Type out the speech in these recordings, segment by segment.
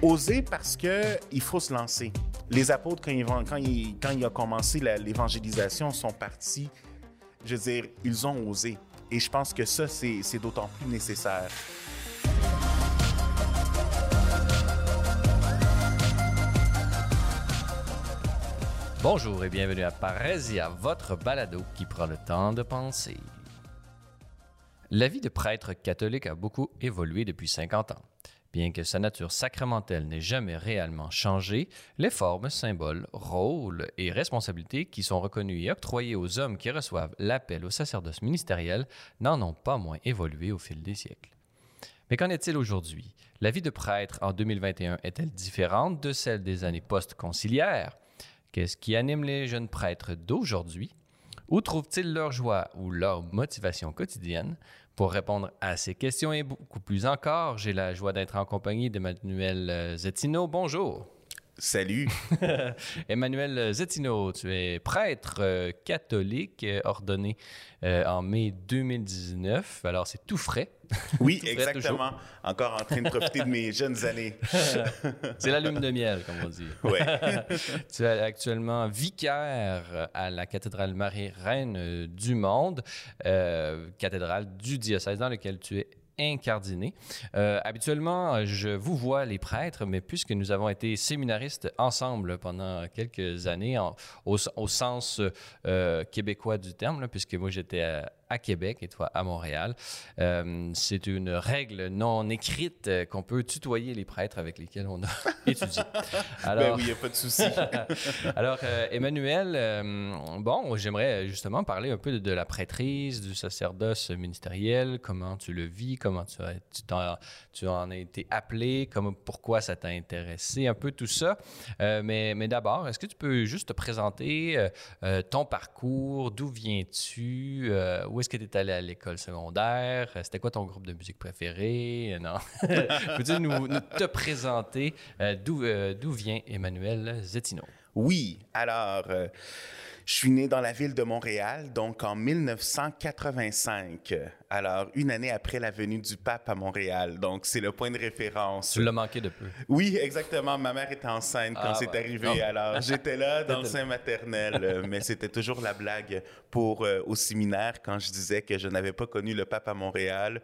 Oser parce que il faut se lancer. Les apôtres, quand ils, vont- a commencé l'évangélisation, sont partis. Je veux dire, ils ont osé. Et je pense que ça, c'est c'est d'autant plus nécessaire. Bonjour et bienvenue à Parésia, votre balado qui prend le temps de penser. La vie de prêtre catholique a beaucoup évolué depuis 50 ans. Bien que sa nature sacramentelle n'ait jamais réellement changé, les formes, symboles, rôles et responsabilités qui sont reconnus et octroyés aux hommes qui reçoivent l'appel au sacerdoce ministériel n'en ont pas moins évolué au fil des siècles. Mais qu'en est-il aujourd'hui? La vie de prêtre en 2021 est-elle différente de celle des années post-conciliaires? Qu'est-ce qui anime les jeunes prêtres d'aujourd'hui? Où trouvent-ils leur joie ou leur motivation quotidienne? Pour répondre à ces questions et beaucoup plus encore, j'ai la joie d'être en compagnie d'Emmanuel euh, Zettino. Bonjour. Salut. Emmanuel Zettino, tu es prêtre euh, catholique euh, ordonné euh, en mai 2019. Alors, c'est tout frais. Oui, Tout frais, exactement. Encore en train de profiter de mes jeunes années. C'est la lune de miel, comme on dit. Ouais. Tu es actuellement vicaire à la cathédrale Marie-Reine du Monde, euh, cathédrale du diocèse dans lequel tu es incardiné. Euh, habituellement, je vous vois les prêtres, mais puisque nous avons été séminaristes ensemble pendant quelques années, au, au sens euh, québécois du terme, puisque moi j'étais à, à Québec et toi à Montréal, euh, c'est une règle non écrite euh, qu'on peut tutoyer les prêtres avec lesquels on a étudié. ben oui, il n'y a pas de souci. Alors, euh, Emmanuel, euh, bon, j'aimerais justement parler un peu de, de la prêtrise, du sacerdoce ministériel, comment tu le vis, comment tu, as, tu, t'en- tu en as été appelé, comment, pourquoi ça t'a intéressé, un peu tout ça. Mais mais d'abord, est-ce que tu peux juste te présenter ton parcours, d'où viens-tu, euh, où est-ce que tu es allé à l'école secondaire, Euh, c'était quoi ton groupe de musique préféré, Euh, non? Peux-tu nous, nous te présenter euh, d'où d'où vient Emmanuel Zettino? Oui, alors, je suis né dans la ville de Montréal, donc en 1985. Alors, une année après la venue du pape à Montréal. Donc, c'est le point de référence. Tu l'as manqué de peu. Oui, exactement. Ma mère était enceinte quand Ah, c'est ouais. arrivé. Non. Alors, j'étais là dans le sein maternel, mais c'était toujours la blague pour euh, au séminaire quand je disais que je n'avais pas connu le pape à Montréal.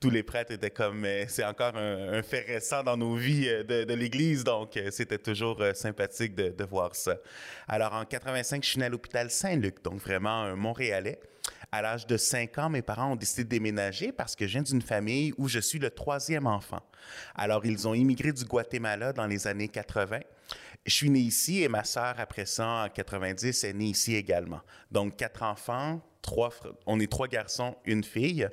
Tous les prêtres étaient comme, c'est encore un, un fait récent dans nos vies euh, de, de l'Église, donc euh, c'était toujours euh, sympathique de, de voir ça. Alors, en 85, je suis né à l'hôpital Saint-Luc, donc vraiment un Montréalais. À l'âge de 5 ans, mes parents ont décidé de déménager parce que je viens d'une famille où je suis le troisième enfant. Alors, ils ont immigré du Guatemala dans les années 80. Je suis né ici et ma sœur, après ça, en 90, est née ici également. Donc, quatre enfants, on est trois garçons, une fille.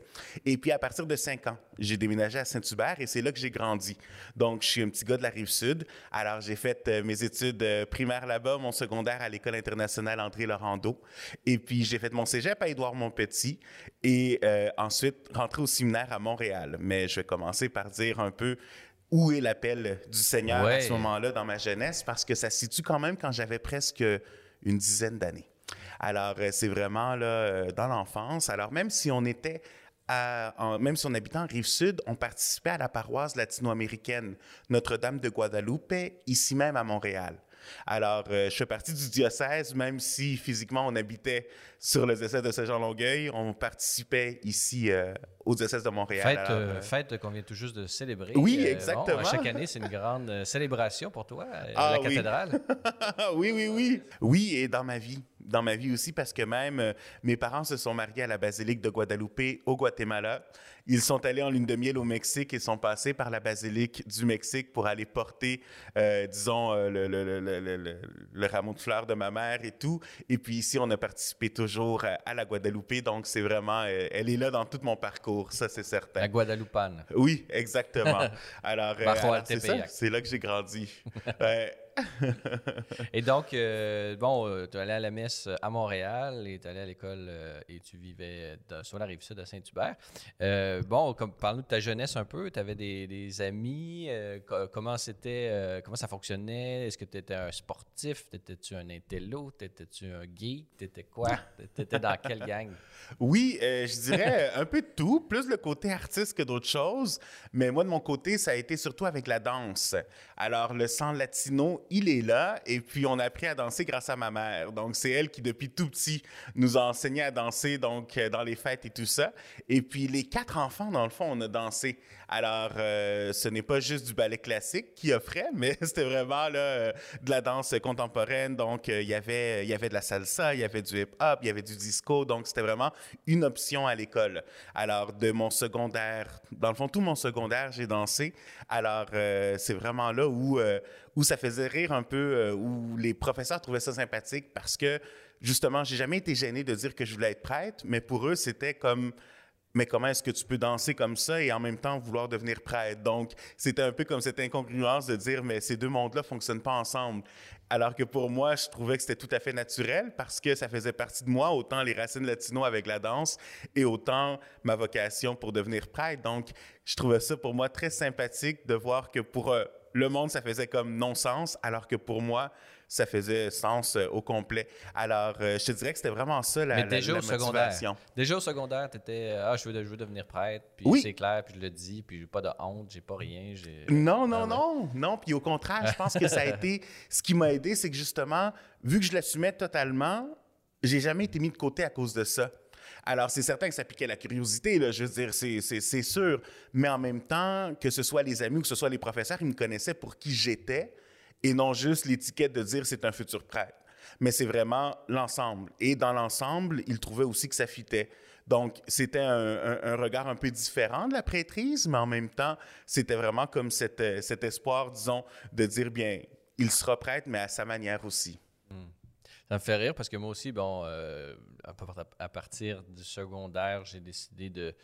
Et puis, à partir de 5 ans, j'ai déménagé à Saint-Hubert et c'est là que j'ai grandi. Donc, je suis un petit gars de la Rive-Sud. Alors, j'ai fait euh, mes études euh, primaires là-bas, mon secondaire à l'École internationale André Laurando. Et puis, j'ai fait mon cégep à Édouard-Montpetit et euh, ensuite rentré au séminaire à Montréal. Mais je vais commencer par dire un peu où est l'appel du Seigneur à ce moment-là dans ma jeunesse parce que ça se situe quand même quand j'avais presque une dizaine d'années. Alors, euh, c'est vraiment là, euh, dans l'enfance. Alors, même si on était à- en- même si on habitait en Rive-Sud, on participait à la paroisse latino-américaine Notre-Dame de Guadalupe, ici même à Montréal. Alors, euh, je fais partie du diocèse, même si physiquement on habitait sur le diocèse de Saint-Jean-Longueuil, on participait ici euh, au diocèse de Montréal. Fête, Alors, euh, euh, fête qu'on vient tout juste de célébrer. Oui, exactement. chaque année, c'est une grande célébration pour toi, Ah, la oui. cathédrale. oui, oui, oui. Oui, et dans ma vie. Dans ma vie aussi, parce que même euh, mes parents se sont mariés à la basilique de Guadalupe au Guatemala. Ils sont allés en lune de miel au Mexique et sont passés par la basilique du Mexique pour aller porter, euh, disons, euh, le, le, le, rameau de fleurs de ma mère et tout. Et puis ici, on a participé toujours à, à la Guadalupe. Donc, c'est vraiment, elle est là dans tout mon parcours, ça, c'est certain. La Guadalupane. Oui, exactement. Alors, alors, c'est là que j'ai grandi. Euh, et donc, euh, bon, euh, tu es allé à la messe à Montréal et tu es allé à l'école et tu vivais sur la rive sud de Saint-Hubert. bon, parle-nous de ta jeunesse un peu. Tu avais des, amis. comment c'était, comment ça fonctionnait? Est-ce que tu étais un sportif? Étais-tu un intello? Étais-tu un geek? T'étais quoi? T'étais dans quelle gang? Oui, je dirais un peu de tout, plus le côté artiste que d'autres choses. Mais moi, de mon côté, ça a été surtout avec la danse. Alors, le sang latino, il est là. Et puis, on a appris à danser grâce à ma mère. Donc, c'est elle qui, depuis tout petit, nous a enseigné à danser, donc, euh, dans les fêtes et tout ça. Et puis, les quatre enfants, dans le fond, on a dansé. Alors, euh, ce n'est pas juste du ballet classique qui offrait, mais c'était vraiment là, euh, de la danse contemporaine. Donc, y avait, il y avait de la salsa, il y avait du hip-hop, il y avait du disco. Donc, c'était vraiment une option à l'école. Alors, de mon secondaire, dans le fond, tout mon secondaire, j'ai dansé. Alors, c'est vraiment là où, où ça faisait rire un peu, où les professeurs trouvaient ça sympathique parce que, justement, j'ai jamais été gêné de dire que je voulais être prêtre, mais pour eux, c'était comme mais comment est-ce que tu peux danser comme ça et en même temps vouloir devenir prêtre? Donc, c'était un peu comme cette incongruence de dire, mais ces deux mondes-là ne fonctionnent pas ensemble. Alors que pour moi, je trouvais que c'était tout à fait naturel parce que ça faisait partie de moi, autant les racines latino avec la danse et autant ma vocation pour devenir prêtre. Donc, je trouvais ça pour moi très sympathique de voir que pour euh, le monde, ça faisait comme non-sens, alors que pour moi, ça faisait sens euh, au complet. Alors, euh, je te dirais que c'était vraiment ça la, Mais déjà au Secondaire, déjà au secondaire, tu étais euh, Ah, je veux, je veux, devenir prêtre, puis c'est clair, puis je le dis, puis j'ai pas de honte, j'ai pas rien. Non, non, non, non. Puis au contraire, je pense que ça a été. Ce qui m'a aidé, c'est que justement, vu que je l'assumais totalement, j'ai jamais été mis de côté à cause de ça. Alors, c'est certain que ça piquait la curiosité, là, je veux dire, c'est sûr. Mais en même temps, que ce soit les amis ou que ce soit les professeurs, ils me connaissaient pour qui j'étais et non juste l'étiquette de dire c'est un futur prêtre. Mais c'est vraiment l'ensemble. Et dans l'ensemble, il trouvait aussi que ça fitait. Donc, c'était un, regard un peu différent de la prêtrise, mais en même temps, c'était vraiment comme cet, euh, cet, espoir, disons, de dire, bien, il sera prêtre, mais à sa manière aussi. Hmm. Ça me fait rire parce que moi aussi, bon, euh, à partir du secondaire, j'ai décidé de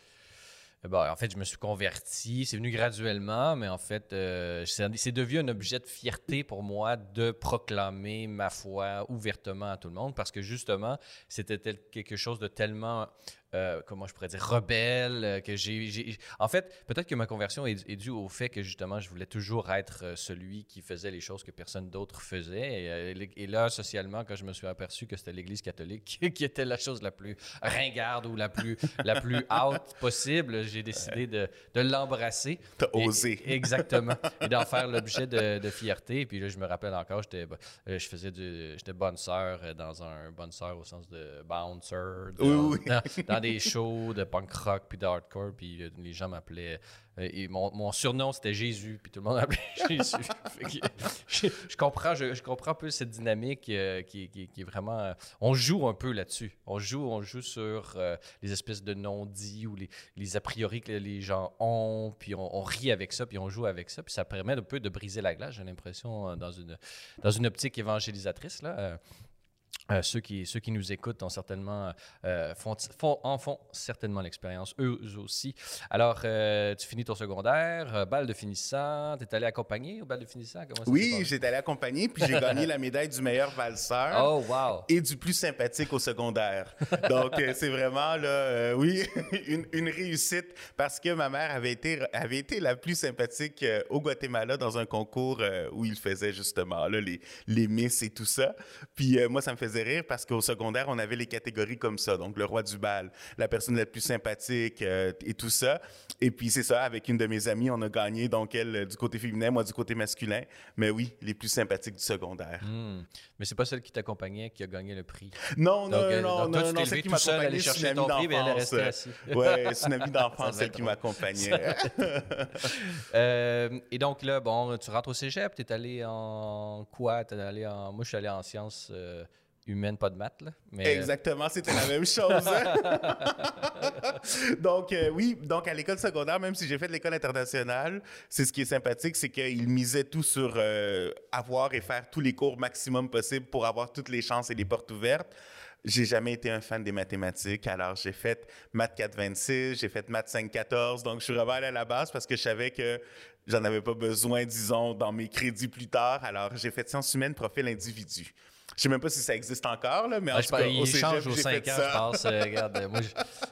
Bon, en fait, je me suis converti. C'est venu graduellement, mais en fait, euh, c'est devenu un objet de fierté pour moi de proclamer ma foi ouvertement à tout le monde parce que justement, c'était quelque chose de tellement euh, comment je pourrais dire, rebelle, euh, que j'ai... En fait, peut-être que ma conversion est, due au fait que justement, je voulais toujours être euh, celui qui faisait les choses que personne d'autre faisait. Et, là, socialement, quand je me suis aperçu que c'était l'Église catholique qui était la chose la plus ringarde ou la plus, la plus haute possible, j'ai décidé de, de l'embrasser. T'as osé. Exactement. Et d'en faire l'objet de, de, fierté. Et puis là, je me rappelle encore, j'étais, je faisais du... J'étais bonne sœur dans un... Bonne sœur au sens de bouncer. oui, oui des shows de punk rock puis de hardcore, puis euh, les gens m'appelaient. Euh, et mon, surnom c'était Jésus, puis tout le monde m'appelait Jésus. je, comprends, je, comprends un peu cette dynamique euh, qui, est vraiment. on joue un peu là-dessus. On joue, on joue sur les espèces de non-dits ou les, a priori que les gens ont, puis on, rit avec ça, puis on joue avec ça, puis ça permet un peu de briser la glace. J'ai l'impression dans une dans une optique évangélisatrice là. Euh, ceux, qui, ceux qui nous écoutent ont certainement, euh, font, en font certainement l'expérience, eux aussi. Alors, euh, tu finis ton secondaire, balle de finissant, tu es allé accompagner au bal de finissant? oui, j'étais allé accompagner, puis j'ai gagné la médaille du meilleur valseur oh, wow. et du plus sympathique au secondaire. Donc, c'est vraiment, là, oui, une, une, réussite parce que ma mère avait été, avait été la plus sympathique au Guatemala dans un concours où il faisait justement là, les, les miss et tout ça. Puis moi, ça me faisait rire parce qu'au secondaire, on avait les catégories comme ça. Donc, le roi du bal, la personne la plus sympathique euh, et tout ça. Et puis, c'est ça, avec une de mes amies, on a gagné, donc elle euh, du côté féminin, moi du côté masculin. Mais oui, les plus sympathiques du secondaire. Hmm. Mais c'est pas celle qui t'accompagnait qui a gagné le prix. Non, non, euh, non, non, non, celle qui m'accompagnait, c'est une amie d'enfance. Oui, c'est une amie d'enfance, celle qui m'accompagnait. et donc là, bon, tu rentres au cégep, tu es allé en quoi? Es allé en... Moi, je suis allé en sciences humaine, pas de maths. Là. Euh, Exactement, c'était la même chose. donc, euh, oui, donc à l'école secondaire, même si j'ai fait de l'école internationale, c'est ce qui est sympathique, c'est qu'ils misaient tout sur euh, avoir et faire tous les cours maximum possible pour avoir toutes les chances et les portes ouvertes. j'ai jamais été un fan des mathématiques. Alors, j'ai fait maths 426, j'ai fait maths 514. Donc, je suis allé à la base parce que je savais que j'en avais pas besoin, disons, dans mes crédits plus tard. Alors, j'ai fait sciences humaines, profil individu. Je sais même pas si ça existe encore, là, mais en Ah, tout je cas, il au cégep, change aux j'ai 5 fait ans, ça. je pense. Euh, regarde, moi,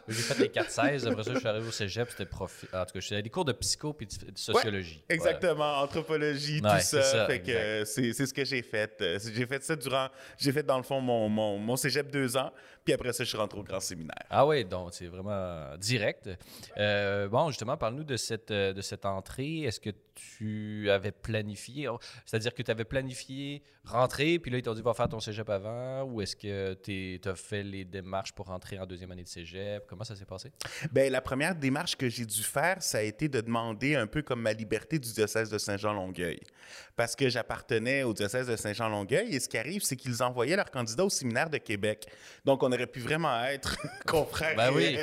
j'ai fait les 4-16. Après ça, je suis arrivé au cégep, c'était profi... En tout cas, j'avais des cours de psycho et de de sociologie. Ouais, exactement, anthropologie, tout ça. ça, fait que euh, c'est ce que j'ai fait. Euh, J'ai fait ça durant. J'ai fait dans le fond mon, mon, mon cégep deux ans, puis après ça, je suis rentré au grand séminaire. Ah oui, donc c'est vraiment direct. Euh, bon, justement, parle-nous de cette, de cette entrée. Est-ce que tu avais planifié, c'est-à-dire que tu avais planifié rentrer, puis là, ils t'ont dit va faire ton cégep avant, ou est-ce que tu as fait les démarches pour rentrer en deuxième année de cégep? Comment ça s'est passé? Ben, la première démarche que j'ai dû faire, ça a été de demander un peu comme ma liberté du diocèse de Saint-Jean-Longueuil. Parce que j'appartenais au diocèse de Saint-Jean-Longueuil et ce qui arrive, c'est qu'ils envoyaient leurs candidats au séminaire de Québec. Donc, on aurait pu vraiment être confrères Ben oui.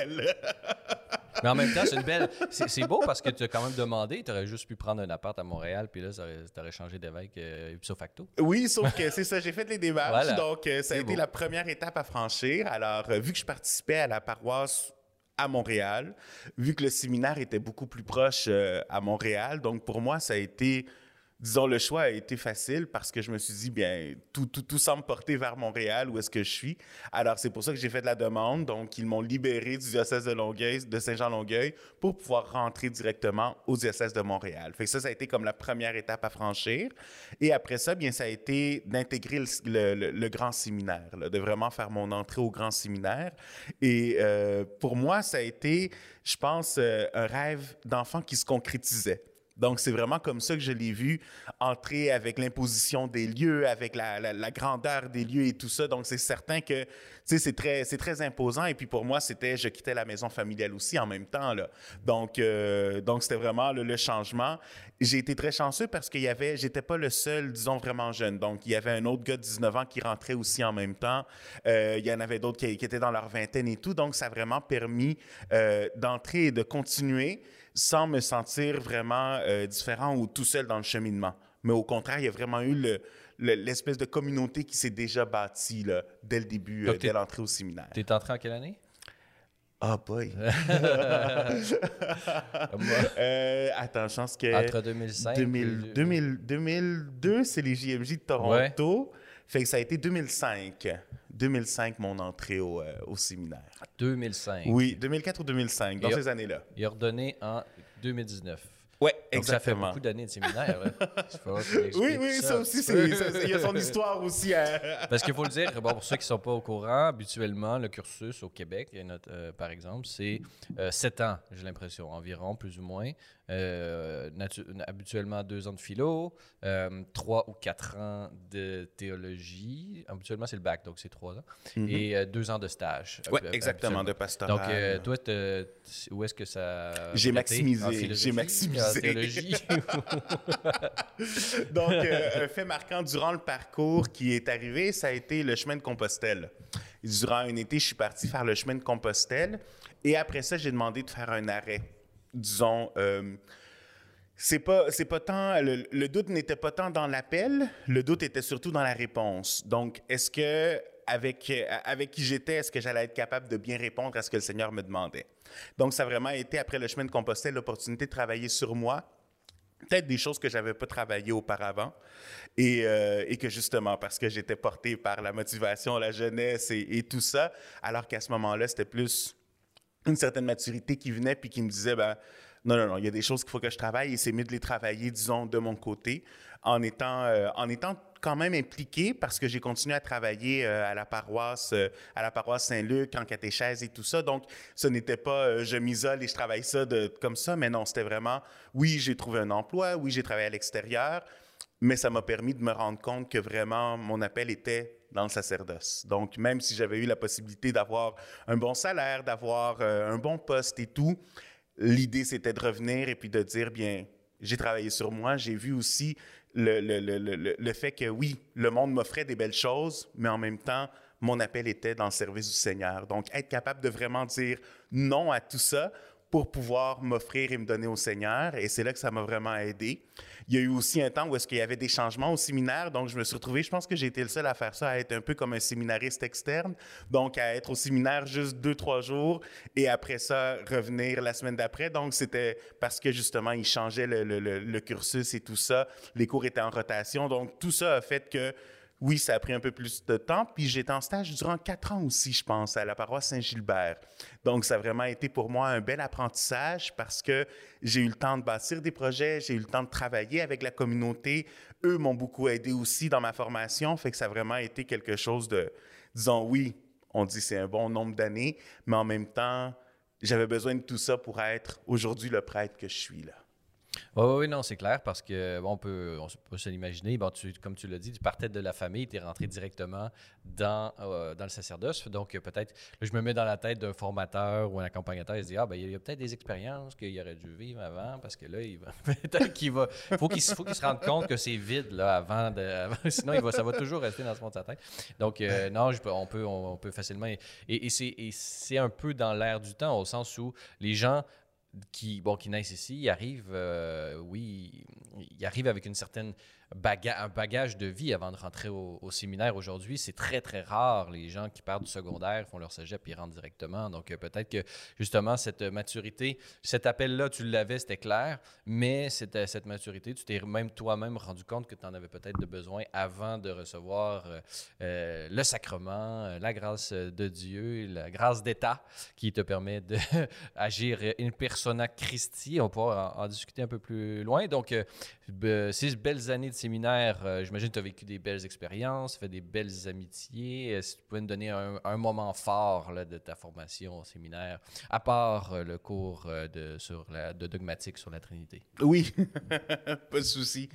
Mais en même temps, c'est une belle. C'est beau parce que tu as quand même demandé, tu aurais juste pu prendre un appart à Montréal, puis là, tu aurais changé d'évêque euh, ipso facto. Oui, sauf que c'est ça, j'ai fait les démarches. Voilà. Donc, euh, ça a été beau. la première étape à franchir. Alors, euh, vu que je participais à la paroisse à Montréal, vu que le séminaire était beaucoup plus proche à Montréal, donc pour moi, ça a été, disons, le choix a été facile parce que je me suis dit, bien, tout, tout, tout semble porter vers Montréal, où est-ce que je suis. Alors, c'est pour ça que j'ai fait de la demande. Donc, ils m'ont libéré du diocèse de Longueuil, de Saint-Jean-Longueuil, pour pouvoir rentrer directement au diocèse de Montréal. Fait ça, ça a été comme la première étape à franchir. Et après ça, bien, ça a été d'intégrer le, grand séminaire, de vraiment faire mon entrée au grand séminaire. Et euh, pour moi, ça a été, je pense, euh, un rêve d'enfant qui se concrétisait. Donc, c'est vraiment comme ça que je l'ai vu entrer avec l'imposition des lieux, avec la, grandeur des lieux et tout ça. Donc, c'est certain que, tu sais, c'est très, imposant. Et puis, pour moi, c'était, je quittais la maison familiale aussi en même temps, euh, donc c'était vraiment le, changement. J'ai été très chanceux parce qu'il y avait, j'étais pas le seul, disons, vraiment jeune. Donc, il y avait un autre gars de 19 ans qui rentrait aussi en même temps. Euh, il y en avait d'autres qui, qui étaient dans leur vingtaine et tout. Donc, ça a vraiment permis euh, d'entrer et de continuer sans me sentir vraiment euh, différent ou tout seul dans le cheminement. Mais au contraire, il y a vraiment eu le- le- l'espèce de communauté qui s'est déjà bâtie là, dès le début, euh, Donc, dès l'entrée au séminaire. Tu es entré en quelle année? Ah boy! Moi, Euh, attends, je pense que... Entre 2005 2000 et- 2000 2002, c'est les JMJ de Toronto. Fait que ça a été 2005. 2005, mon entrée au, euh, au séminaire. 2005. Oui, 2004 ou 2005, dans Et- ces années-là. Il a redonné en 2019. Ouais, Donc, ça fait exactement. beaucoup d'années de séminaire. Oui, oui, ça, aussi, il y a son histoire aussi. Parce qu'il faut le dire, bon, pour ceux qui ne sont pas au courant, habituellement, le cursus au Québec, notre, euh, par exemple, c'est 7 ans, j'ai l'impression, environ, plus ou moins. Euh, habituellement, 2 ans de philo, 3 ou 4 ans de théologie. Habituellement, c'est le bac, donc c'est 3 ans. Et 2 ans de stage. Oui, exactement, de pastoral. Donc, euh, toi, où est-ce que ça. J'ai maximisé, j'ai maximisé. En théologie. Donc, euh, un fait marquant durant le parcours qui est arrivé, ça a été le chemin de Compostelle. Durant un été, je suis parti faire le chemin de Compostelle et après ça, j'ai demandé de faire un arrêt. Disons, euh, c'est pas, pas tant, le, doute n'était pas tant dans l'appel, le doute était surtout dans la réponse. Donc, est-ce que avec, avec qui j'étais, est-ce que j'allais être capable de bien répondre à ce que le Seigneur me demandait? Donc, ça a vraiment été, après le chemin de Compostelle, l'opportunité de travailler sur moi, peut-être des choses que j'avais pas travaillées auparavant et, euh, et que justement parce que j'étais porté par la motivation, la jeunesse et tout ça, alors qu'à ce moment-là, c'était plus une certaine maturité qui venait puis qui me disait ben non non non, il y a des choses qu'il faut que je travaille et c'est mieux de les travailler disons de mon côté en étant euh, en étant quand même impliqué parce que j'ai continué à travailler euh, à la paroisse euh, à la paroisse Saint-Luc en catéchèse et tout ça. Donc ce n'était pas je m'isole et je travaille ça comme ça mais non c'était vraiment oui j'ai trouvé un emploi oui j'ai travaillé à l'extérieur mais ça m'a permis de me rendre compte que vraiment mon appel était dans le sacerdoce. Donc, même si j'avais eu la possibilité d'avoir un bon salaire, d'avoir euh, un bon poste et tout, l'idée c'était de revenir et puis de dire, bien, j'ai travaillé sur moi, j'ai vu aussi le, le, le, le, le fait que oui, le monde m'offrait des belles choses, mais en même temps, mon appel était dans le service du Seigneur. Donc, être capable de vraiment dire non à tout ça pour pouvoir m'offrir et me donner au Seigneur. Et c'est là que ça m'a vraiment aidé. Il y a eu aussi un temps où est-ce qu'il y avait des changements au séminaire, donc je me suis retrouvé, je pense que j'ai été le seul à faire ça, à être un peu comme un séminariste externe, donc à être au séminaire juste deux, trois jours et après ça, revenir la semaine d'après. Donc c'était parce que justement, ils changeaient le, le cursus et tout ça, les cours étaient en rotation, donc tout ça a fait que oui, ça a pris un peu plus de temps. Puis j'étais en stage durant quatre ans aussi, je pense, à la paroisse Saint-Gilbert. Donc, ça a vraiment été pour moi un bel apprentissage parce que j'ai eu le temps de bâtir des projets, j'ai eu le temps de travailler avec la communauté. Eux m'ont beaucoup aidé aussi dans ma formation. Fait que ça a vraiment été quelque chose de, disons, oui, on dit c'est un bon nombre d'années, mais en même temps, j'avais besoin de tout ça pour être aujourd'hui le prêtre que je suis là. Oui, oui, non, c'est clair parce que bon, on peut, on peut se l'imaginer. Bon, tu, comme tu l'as dit, tu partais de la famille, tu es rentré directement dans, euh, dans le sacerdoce. Donc, peut-être, je me mets dans la tête d'un formateur ou un accompagnateur, il se dit Ah, ben, il y a peut-être des expériences qu'il aurait dû vivre avant parce que là, il va. peut-être qu'il va. faut qu'il faut qu'il se rende compte que c'est vide là, avant de. sinon, il va, ça va toujours rester dans ce fond de sa tête. Donc, euh, non, on, peut, on, peut facilement. Et, et c'est un peu dans l'air du temps, au sens où les gens qui, bon, qui naissent ici, ils arrivent, euh, oui, ils arrivent avec une certaine un bagage de vie avant de rentrer au, séminaire aujourd'hui. C'est très, très rare les gens qui partent du secondaire, font leur cégep et rentrent directement. Donc, euh, peut-être que justement, cette maturité, cet appel-là, tu l'avais, c'était clair, mais cette, cette maturité, tu t'es même toi-même rendu compte que tu en avais peut-être besoin avant de recevoir euh, euh, le sacrement, la grâce de Dieu, la grâce d'État qui te permet d'agir in persona Christi. On pourra en, en, discuter un peu plus loin. Donc, six belles années de séminaire. Euh, j'imagine que tu as vécu des belles expériences, fait des belles amitiés. Est-ce que tu pouvais nous donner un, moment fort de ta formation au séminaire, à part euh, le cours euh, de, sur la, de dogmatique sur la Trinité? Oui, pas de souci.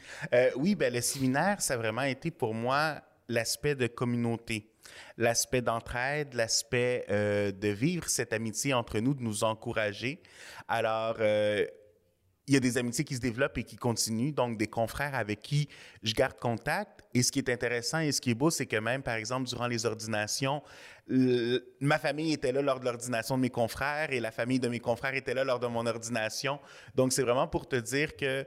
oui, ben, le séminaire, ça a vraiment été pour moi l'aspect de communauté l'aspect d'entraide, l'aspect de vivre cette amitié entre nous, de nous encourager. Alors, il y a des amitiés qui se développent et qui continuent, donc des confrères avec qui je garde contact. Et ce qui est intéressant et ce qui est beau, c'est que même, par exemple, durant les ordinations, ma famille était là lors de l'ordination de mes confrères et la famille de mes confrères était là lors de mon ordination. Donc, c'est vraiment pour te dire qu'il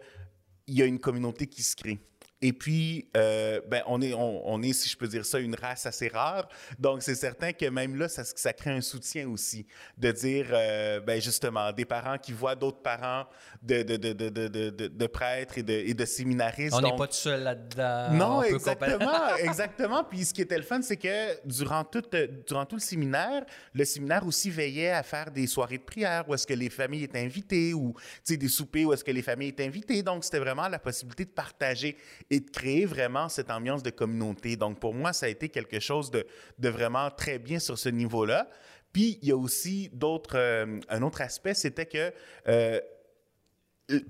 y a une communauté qui se crée. Et puis, euh, ben, on, est, on, est, si je peux dire ça, une race assez rare. Donc, c'est certain que même là, ça, ça, crée un soutien aussi. De dire, euh, ben, justement, des parents qui voient d'autres parents de, de, de, de, de prêtres et de, et de séminaristes. On n'est pas tout seul là-dedans. Non, exactement. exactement. Puis, ce qui était le fun, c'est que durant tout, durant tout le séminaire, le séminaire aussi veillait à faire des soirées de prière où est-ce que les familles étaient invitées ou, des soupers où est-ce que les familles étaient invitées. Donc, c'était vraiment la possibilité de partager et de créer vraiment cette ambiance de communauté. Donc, pour moi, ça a été quelque chose de, vraiment très bien sur ce niveau-là. Puis, il y a aussi d'autres, euh, un autre aspect, c'était que, euh,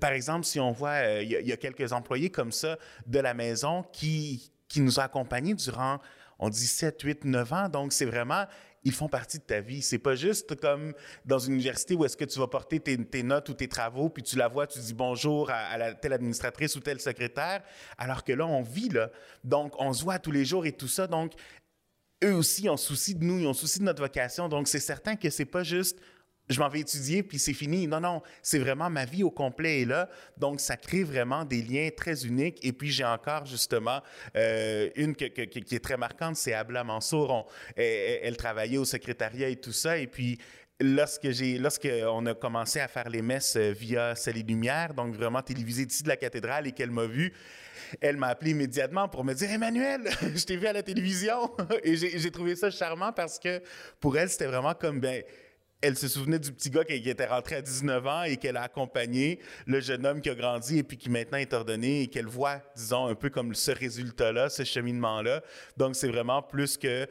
par exemple, si on voit, euh, il, y a, quelques employés comme ça de la maison qui, qui nous ont accompagnés durant, on dit 7, 8, 9 ans. Donc, c'est vraiment ils font partie de ta vie. C'est pas juste comme dans une université où est-ce que tu vas porter tes, notes ou tes travaux, puis tu la vois, tu dis bonjour à, la, telle administratrice ou telle secrétaire, alors que là, on vit, là. Donc, on se voit tous les jours et tout ça. Donc, eux aussi ont souci de nous, ils ont souci de notre vocation. Donc, c'est certain que c'est pas juste je m'en vais étudier, puis c'est fini. Non, non, c'est vraiment ma vie au complet est là. Donc, ça crée vraiment des liens très uniques. Et puis, j'ai encore justement euh, une qui est très marquante, c'est Abla Mansour. elle, travaillait au secrétariat et tout ça. Et puis, lorsque j'ai lorsqu'on a commencé à faire les messes euh, via Celle et Lumière, donc vraiment télévisé ici de la cathédrale et qu'elle m'a vu, elle m'a appelé immédiatement pour me dire Emmanuel, je t'ai vu à la télévision et j'ai trouvé ça charmant parce que pour elle c'était vraiment comme ben elle se souvenait du petit gars qui, était rentré à 19 ans et qu'elle a accompagné, le jeune homme qui a grandi et puis qui maintenant est ordonné et qu'elle voit, disons, un peu comme ce résultat-là, ce cheminement-là. Donc, c'est vraiment plus que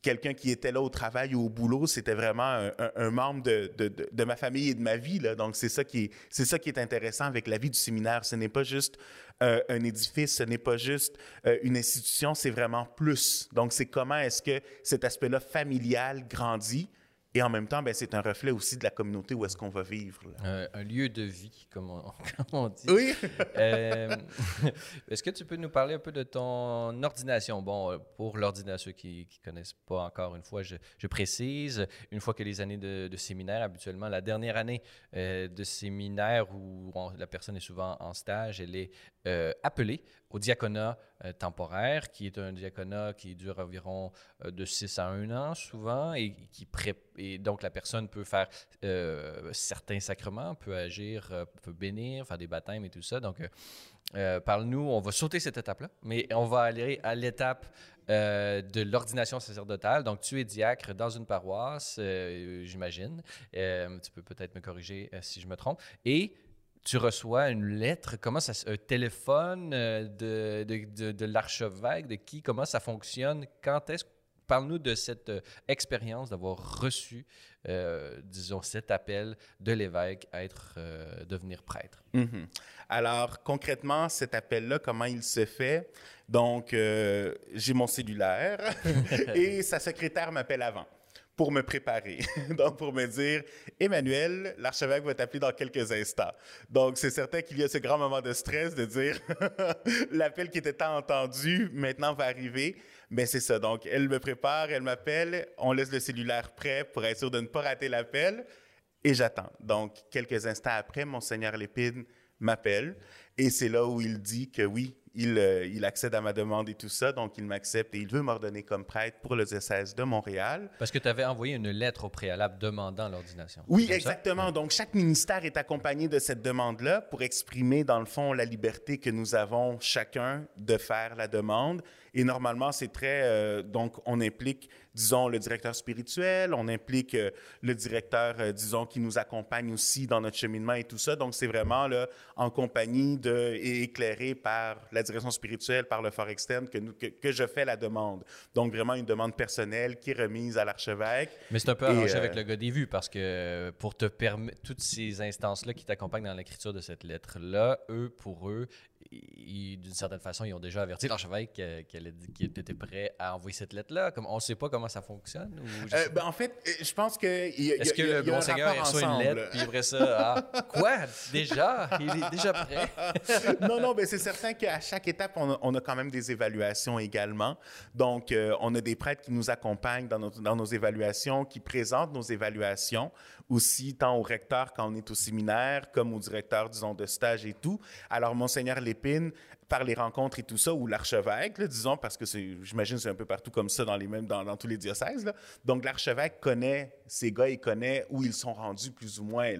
quelqu'un qui était là au travail ou au boulot, c'était vraiment un, membre de, ma famille et de ma vie. Donc, c'est ça, qui est, c'est ça qui est intéressant avec la vie du séminaire. Ce n'est pas juste euh, un édifice, ce n'est pas juste euh, une institution, c'est vraiment plus. Donc, c'est comment est-ce que cet aspect-là familial grandit Et en même temps, ben, c'est un reflet aussi de la communauté où est-ce qu'on va vivre. un lieu de vie, comme on, dit. Oui. Euh, est-ce que tu peux nous parler un peu de ton ordination? Bon, pour l'ordination qui ne connaissent pas encore, une fois, je, précise, une fois que les années de, séminaire, habituellement, la dernière année euh, de séminaire où la personne est souvent en stage, elle est euh, appelée au diaconat euh, temporaire, qui est un diaconat qui dure environ euh, de 6 à 1 an souvent, et, qui et donc la personne peut faire certains sacrements, peut agir, peut bénir, faire des baptêmes et tout ça. Donc, parle-nous, on va sauter cette étape-là, mais on va aller à l'étape de l'ordination sacerdotale. Donc, tu es diacre dans une paroisse, j'imagine. tu peux peut-être me corriger si je me trompe. Et tu reçois une lettre, comment ça, un téléphone euh, de, de, de, l'archevêque, de qui, comment ça fonctionne, quand est-ce Parle-nous de cette euh, expérience d'avoir reçu, euh, disons, cet appel de l'évêque à être, devenir prêtre. Mm-hmm. Alors, concrètement, cet appel-là, comment il se fait? Donc, j'ai mon cellulaire et sa secrétaire m'appelle avant pour me préparer. Donc, pour me dire, Emmanuel, l'archevêque va t'appeler dans quelques instants. Donc, c'est certain qu'il y a ce grand moment de stress de dire, l'appel qui était tant entendu, maintenant va arriver. Mais c'est ça. Donc, elle me prépare, elle m'appelle, on laisse le cellulaire prêt pour être sûr de ne pas rater l'appel et j'attends. Donc, quelques instants après, Monseigneur Lépine m'appelle et c'est là où il dit que oui, euh, il, accède à ma demande et tout ça, donc il m'accepte et il veut m'ordonner comme prêtre pour le diocèse de Montréal. Parce que tu avais envoyé une lettre au préalable demandant l'ordination. Oui, exactement. Donc chaque ministère est accompagné de cette demande-là pour exprimer, dans le fond, la liberté que nous avons chacun de faire la demande. Et normalement, c'est très... Euh, donc, on implique disons, le directeur spirituel, on implique euh, le directeur, euh, disons, qui nous accompagne aussi dans notre cheminement et tout ça. Donc, c'est vraiment là, en compagnie de, et éclairé par la direction spirituelle, par le fort externe, que, nous, que, je fais la demande. Donc, vraiment une demande personnelle qui est remise à l'archevêque. Mais c'est un peu arrangé avec le gars des vues, parce que pour te permettre, toutes ces instances-là qui t'accompagnent dans l'écriture de cette lettre-là, eux, pour eux, d'une certaine façon, ils ont déjà averti l'archevêque qu'elle était prêt à envoyer cette lettre-là. Comme on ne sait pas comment ça fonctionne. Euh, ben, en fait, euh, je pense que est-ce que le monseigneur reçoit une lettre puis après ça, ah, quoi? Déjà? Il est déjà prêt? non, non, mais ben, c'est certain qu'à chaque étape, on a, quand même des évaluations également. Donc, euh, on a des prêtres qui nous accompagnent dans nos, dans nos évaluations, qui présentent nos évaluations aussi tant au recteur quand on est au séminaire, comme au directeur, disons, de stage et tout. Alors, Monseigneur Lépine, par les rencontres et tout ça, ou l'archevêque, disons, parce que j'imagine c'est un peu partout comme ça dans, tous les diocèses. Donc, l'archevêque connaît ces gars, il connaît où ils sont rendus plus ou moins.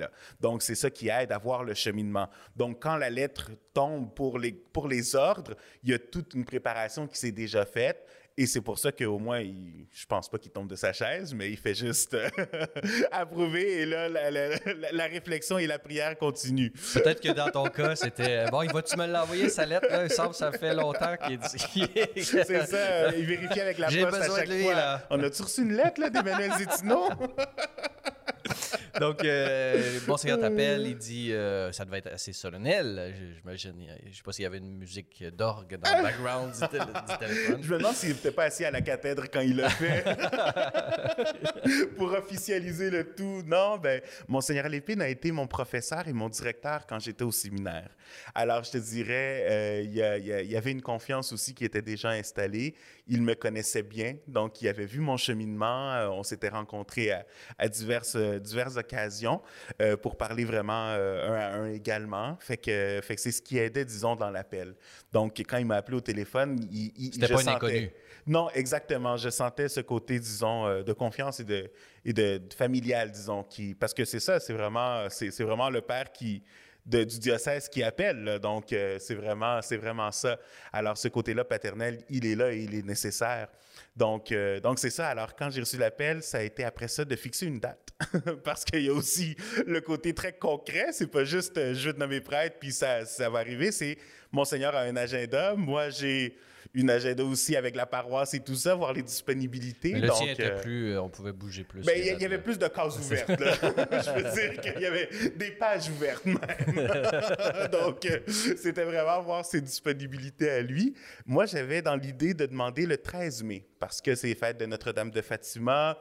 Donc, c'est ça qui aide à voir le cheminement. Donc, quand la lettre tombe pour les ordres, il y a toute une préparation qui s'est déjà faite. Et c'est pour ça qu'au moins, il, je pense pas qu'il tombe de sa chaise, mais il fait juste euh, approuver. Et là, la, réflexion et la prière continuent. Peut-être que dans ton cas, c'était bon, il va-tu me l'envoyer, sa lettre? Là? Il semble que ça fait longtemps qu'il dit. c'est ça, il vérifie avec la poste à chaque fois. Là. On a-tu reçu une lettre d'Emmanuel Zétino? Donc, euh, Monseigneur t'appelle, il dit euh, ça devait être assez solennel, j'imagine. Je ne sais pas s'il y avait une musique d'orgue dans le background du, téléphone. Je me demande s'il n'était pas assis à la cathèdre quand il l'a fait pour officialiser le tout. Non, ben, Monseigneur Lépine a été mon professeur et mon directeur quand j'étais au séminaire. Alors, je te dirais, euh, il y, y, avait une confiance aussi qui était déjà installée. Il me connaissait bien, donc il avait vu mon cheminement. Euh, on s'était rencontrés à, à diverses, diverses occasion euh, pour parler vraiment euh, un à un également. Fait que, fait que c'est ce qui aidait, disons, dans l'appel. Donc, quand il m'a appelé au téléphone, il, il C'était pas un inconnu. Non, exactement. Je sentais ce côté, disons, euh, de confiance et de, et de, familial, disons, qui, parce que c'est ça, c'est vraiment, c'est, vraiment le père qui, du diocèse qui appelle. Donc, c'est vraiment, vraiment ça. Alors, ce côté-là paternel, il est là et il est nécessaire. Donc, donc c'est ça. Alors, quand j'ai reçu l'appel, ça a été après ça de fixer une date. parce qu'il y a aussi le côté très concret. C'est pas juste euh, je veux te nommer prêtre puis ça, ça va arriver. C'est Monseigneur a un agenda. Moi, j'ai une agenda aussi avec la paroisse et tout ça, voir les disponibilités. Mais le tien était euh, plus, euh, on pouvait bouger plus. Ben, il y, avait plus de cases ouvertes. je veux dire qu'il y avait des pages ouvertes même. Donc, c'était vraiment voir ses disponibilités à lui. Moi, j'avais dans l'idée de demander le 13 mai parce que c'est fête de Notre-Dame de Fatima.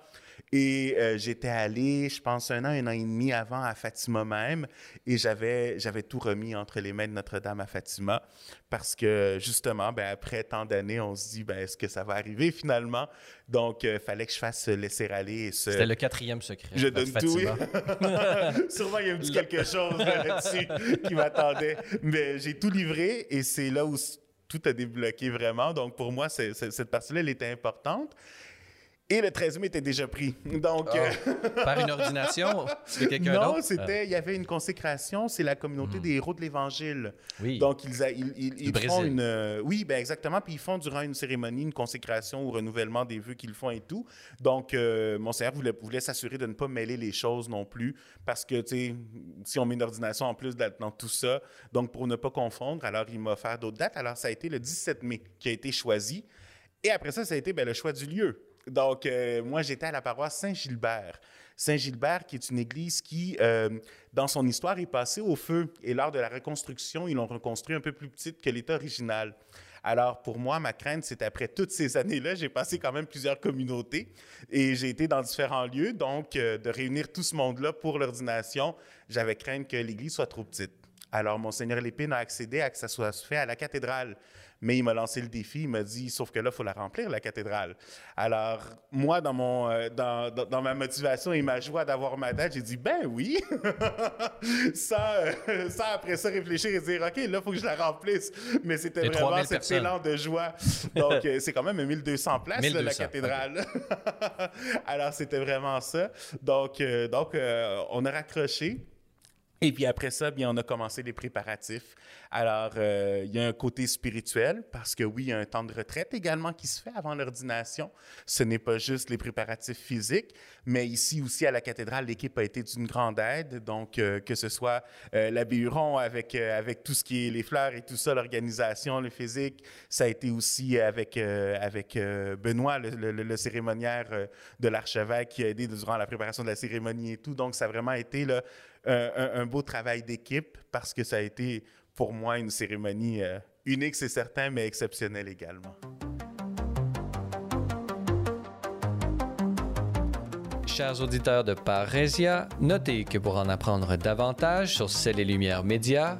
Et euh, j'étais allé, je pense, un an, un an et demi avant à Fatima même, et j'avais, j'avais tout remis entre les mains de Notre-Dame à Fatima, parce que justement, ben, après tant d'années, on se dit, ben, est-ce que ça va arriver finalement? Donc, il euh, fallait que je fasse laisser aller. Ce... C'était le quatrième secret. Je donne tout, oui. Sûrement, il y a petit quelque chose là-dessus qui m'attendait. Mais j'ai tout livré, et c'est là où tout a débloqué vraiment. Donc, pour moi, cette partie-là, elle était importante. Et le 13 mai était déjà pris. Donc, ah. euh, Par une ordination de quelqu'un d'autre? Non, c'était, il y avait une consécration, c'est la communauté hmm. des héros de l'Évangile. Oui. Donc, ils, ils, ils, font une... Euh, oui, ben exactement. Puis ils font durant une cérémonie une consécration ou renouvellement des vœux qu'ils font et tout. Donc, euh, Monseigneur voulait, voulait s'assurer de ne pas mêler les choses non plus parce que, tu sais, si on met une ordination en plus dans tout ça, donc pour ne pas confondre, alors il m'a offert d'autres dates. Alors, ça a été le 17 mai qui a été choisi. Et après ça, ça a été ben, le choix du lieu. Donc, euh, moi, j'étais à la paroisse Saint-Gilbert. Saint-Gilbert, qui est une église qui, euh, dans son histoire, est passée au feu. Et lors de la reconstruction, ils l'ont reconstruit un peu plus petite que l'état original. Alors, pour moi, ma crainte, c'est après toutes ces années-là, j'ai passé quand même plusieurs communautés et j'ai été dans différents lieux. Donc, euh, de réunir tout ce monde-là pour l'ordination, j'avais crainte que l'église soit trop petite. Alors, Monseigneur Lépine a accédé à que ça soit fait à la cathédrale. Mais il m'a lancé le défi, il m'a dit, sauf que là, il faut la remplir, la cathédrale. Alors, moi, dans, mon, euh, dans, dans, ma motivation et ma joie d'avoir ma date, j'ai dit, ben oui, Ça, euh, après ça réfléchir et dire, OK, là, il faut que je la remplisse. Mais c'était vraiment cet élan de joie. Donc, euh, c'est quand même 1200 places, la cathédrale. Alors, c'était vraiment ça. Donc, donc on a raccroché. Et puis après ça, bien, on a commencé les préparatifs. Alors, euh, il y a un côté spirituel parce que oui, il y a un temps de retraite également qui se fait avant l'ordination. Ce n'est pas juste les préparatifs physiques, mais ici aussi à la cathédrale, l'équipe a été d'une grande aide. Donc, euh, que ce soit euh, l'abbé Huron avec, avec tout ce qui est les fleurs et tout ça, l'organisation, le physique, ça a été aussi avec, avec Benoît, le, le cérémoniaire de l'archevêque qui a aidé durant la préparation de la cérémonie et tout. Donc, ça a vraiment été là, un, beau travail d'équipe parce que ça a été pour moi une cérémonie euh, unique, c'est certain, mais exceptionnelle également. Chers auditeurs de Parésia, notez que pour en apprendre davantage sur Celles et Lumières Médias,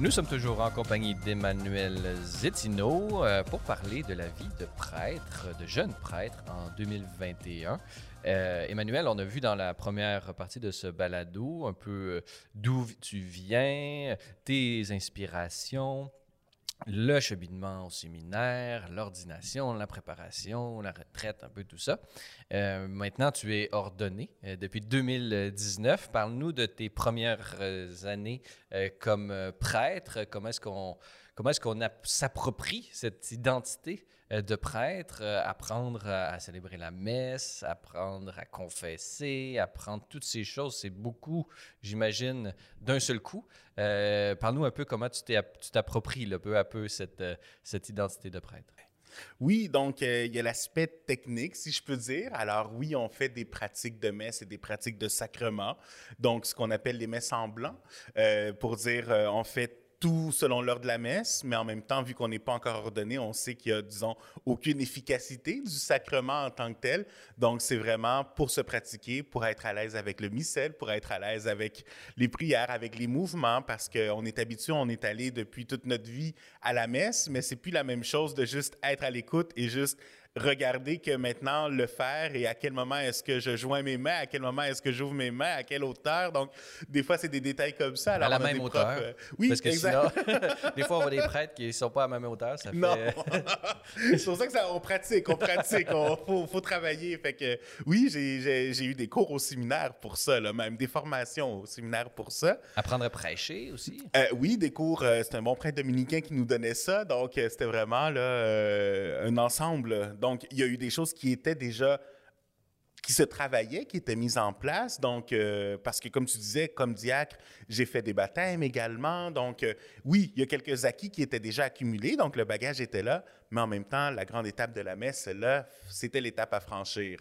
Nous sommes toujours en compagnie d'Emmanuel Zettino euh, pour parler de la vie de prêtre, de jeune prêtre en 2021. Euh, Emmanuel, on a vu dans la première partie de ce balado un peu euh, d'où tu viens, tes inspirations, le cheminement au séminaire, l'ordination, la préparation, la retraite, un peu tout ça. Euh, maintenant, tu es ordonné euh, depuis 2019. Parle-nous de tes premières euh, années comme prêtre. Comment est-ce qu'on comment est-ce qu'on s'approprie cette identité euh, de prêtre, euh, apprendre à, célébrer la messe, apprendre à confesser, apprendre toutes ces choses? C'est beaucoup, j'imagine, d'un seul coup. Euh, parle-nous un peu comment tu t'appropries peu à peu cette, cette identité de prêtre. Oui, donc il y a l'aspect technique, si je peux dire. Alors oui, on fait des pratiques de messe et des pratiques de sacrement, donc ce qu'on appelle les messes en blanc, pour dire on fait tout selon l'heure de la messe, mais en même temps, vu qu'on n'est pas encore ordonné, on sait qu'il y a, disons, aucune efficacité du sacrement en tant que tel. Donc, c'est vraiment pour se pratiquer, pour être à l'aise avec le missel, pour être à l'aise avec les prières, avec les mouvements, parce qu'on est habitué, on est allé depuis toute notre vie à la messe, mais c'est plus la même chose de juste être à l'écoute et juste regarder que maintenant le faire et à quel moment est-ce que je joins mes mains, à quel moment est-ce que j'ouvre mes mains, à quelle hauteur. Donc, des fois, c'est des détails comme ça. à la même hauteur. Euh, oui, Parce que sinon, des fois, on voit des prêtres qui ne sont pas à la même hauteur. Ça fait... Non. c'est pour ça que ça, on pratique, on pratique, il faut, faut, travailler. Fait que oui, j'ai eu des cours au séminaire pour ça, là, même des formations au séminaire pour ça. Apprendre à prêcher aussi? Euh, oui, des cours. Euh, c'est un bon prêtre dominicain qui nous donnait ça. Donc, c'était vraiment là, un ensemble donc, il y a eu des choses qui étaient déjà qui se travaillaient, qui étaient mises en place. Donc, euh, parce que comme tu disais, comme diacre, j'ai fait des baptêmes également. Donc, euh, oui, il y a quelques acquis qui étaient déjà accumulés. Donc, le bagage était là. Mais en même temps, la grande étape de la messe, là, c'était l'étape à franchir.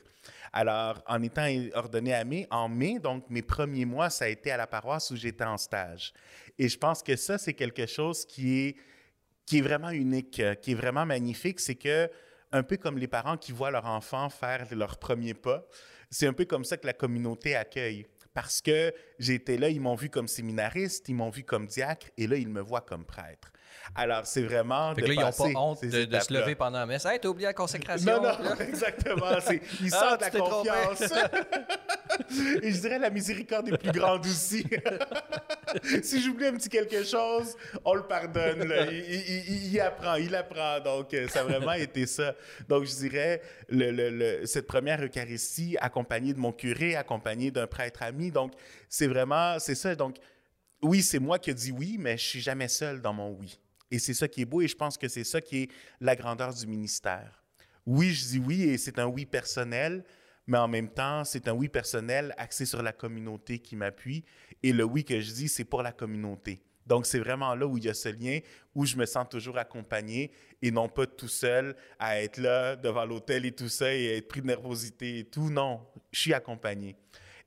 Alors, en étant ordonné à mai, en mai, donc mes premiers mois, ça a été à la paroisse où j'étais en stage. Et je pense que ça, c'est quelque chose qui est, qui est vraiment unique, qui est vraiment magnifique. C'est que un peu comme les parents qui voient leur enfant faire leur premier pas. C'est un peu comme ça que la communauté accueille. Parce que j'étais là, ils m'ont vu comme séminariste, ils m'ont vu comme diacre, et là, ils me voient comme prêtre. Alors, c'est vraiment. Fait que là, ils n'ont pas honte de, de, se lever pendant la messe. Hey, t'as oublié la consécration. Non, non, exactement. Ils ah, sentent la confiance. Et je dirais la miséricorde est plus grande aussi. si j'oublie un petit quelque chose, on le pardonne. Il, il, apprend, il apprend. Donc, ça a vraiment été ça. Donc, je dirais le, le, cette première Eucharistie accompagnée de mon curé, accompagnée d'un prêtre ami. Donc, c'est vraiment, c'est ça. Donc, oui, c'est moi qui ai dit oui, mais je suis jamais seul dans mon oui. Et c'est ça qui est beau et je pense que c'est ça qui est la grandeur du ministère. Oui, je dis oui et c'est un oui personnel, mais en même temps, c'est un oui personnel axé sur la communauté qui m'appuie. Et le oui que je dis, c'est pour la communauté. Donc, c'est vraiment là où il y a ce lien, où je me sens toujours accompagné et non pas tout seul à être là devant l'hôtel et tout ça et être pris de nervosité et tout. Non, je suis accompagné.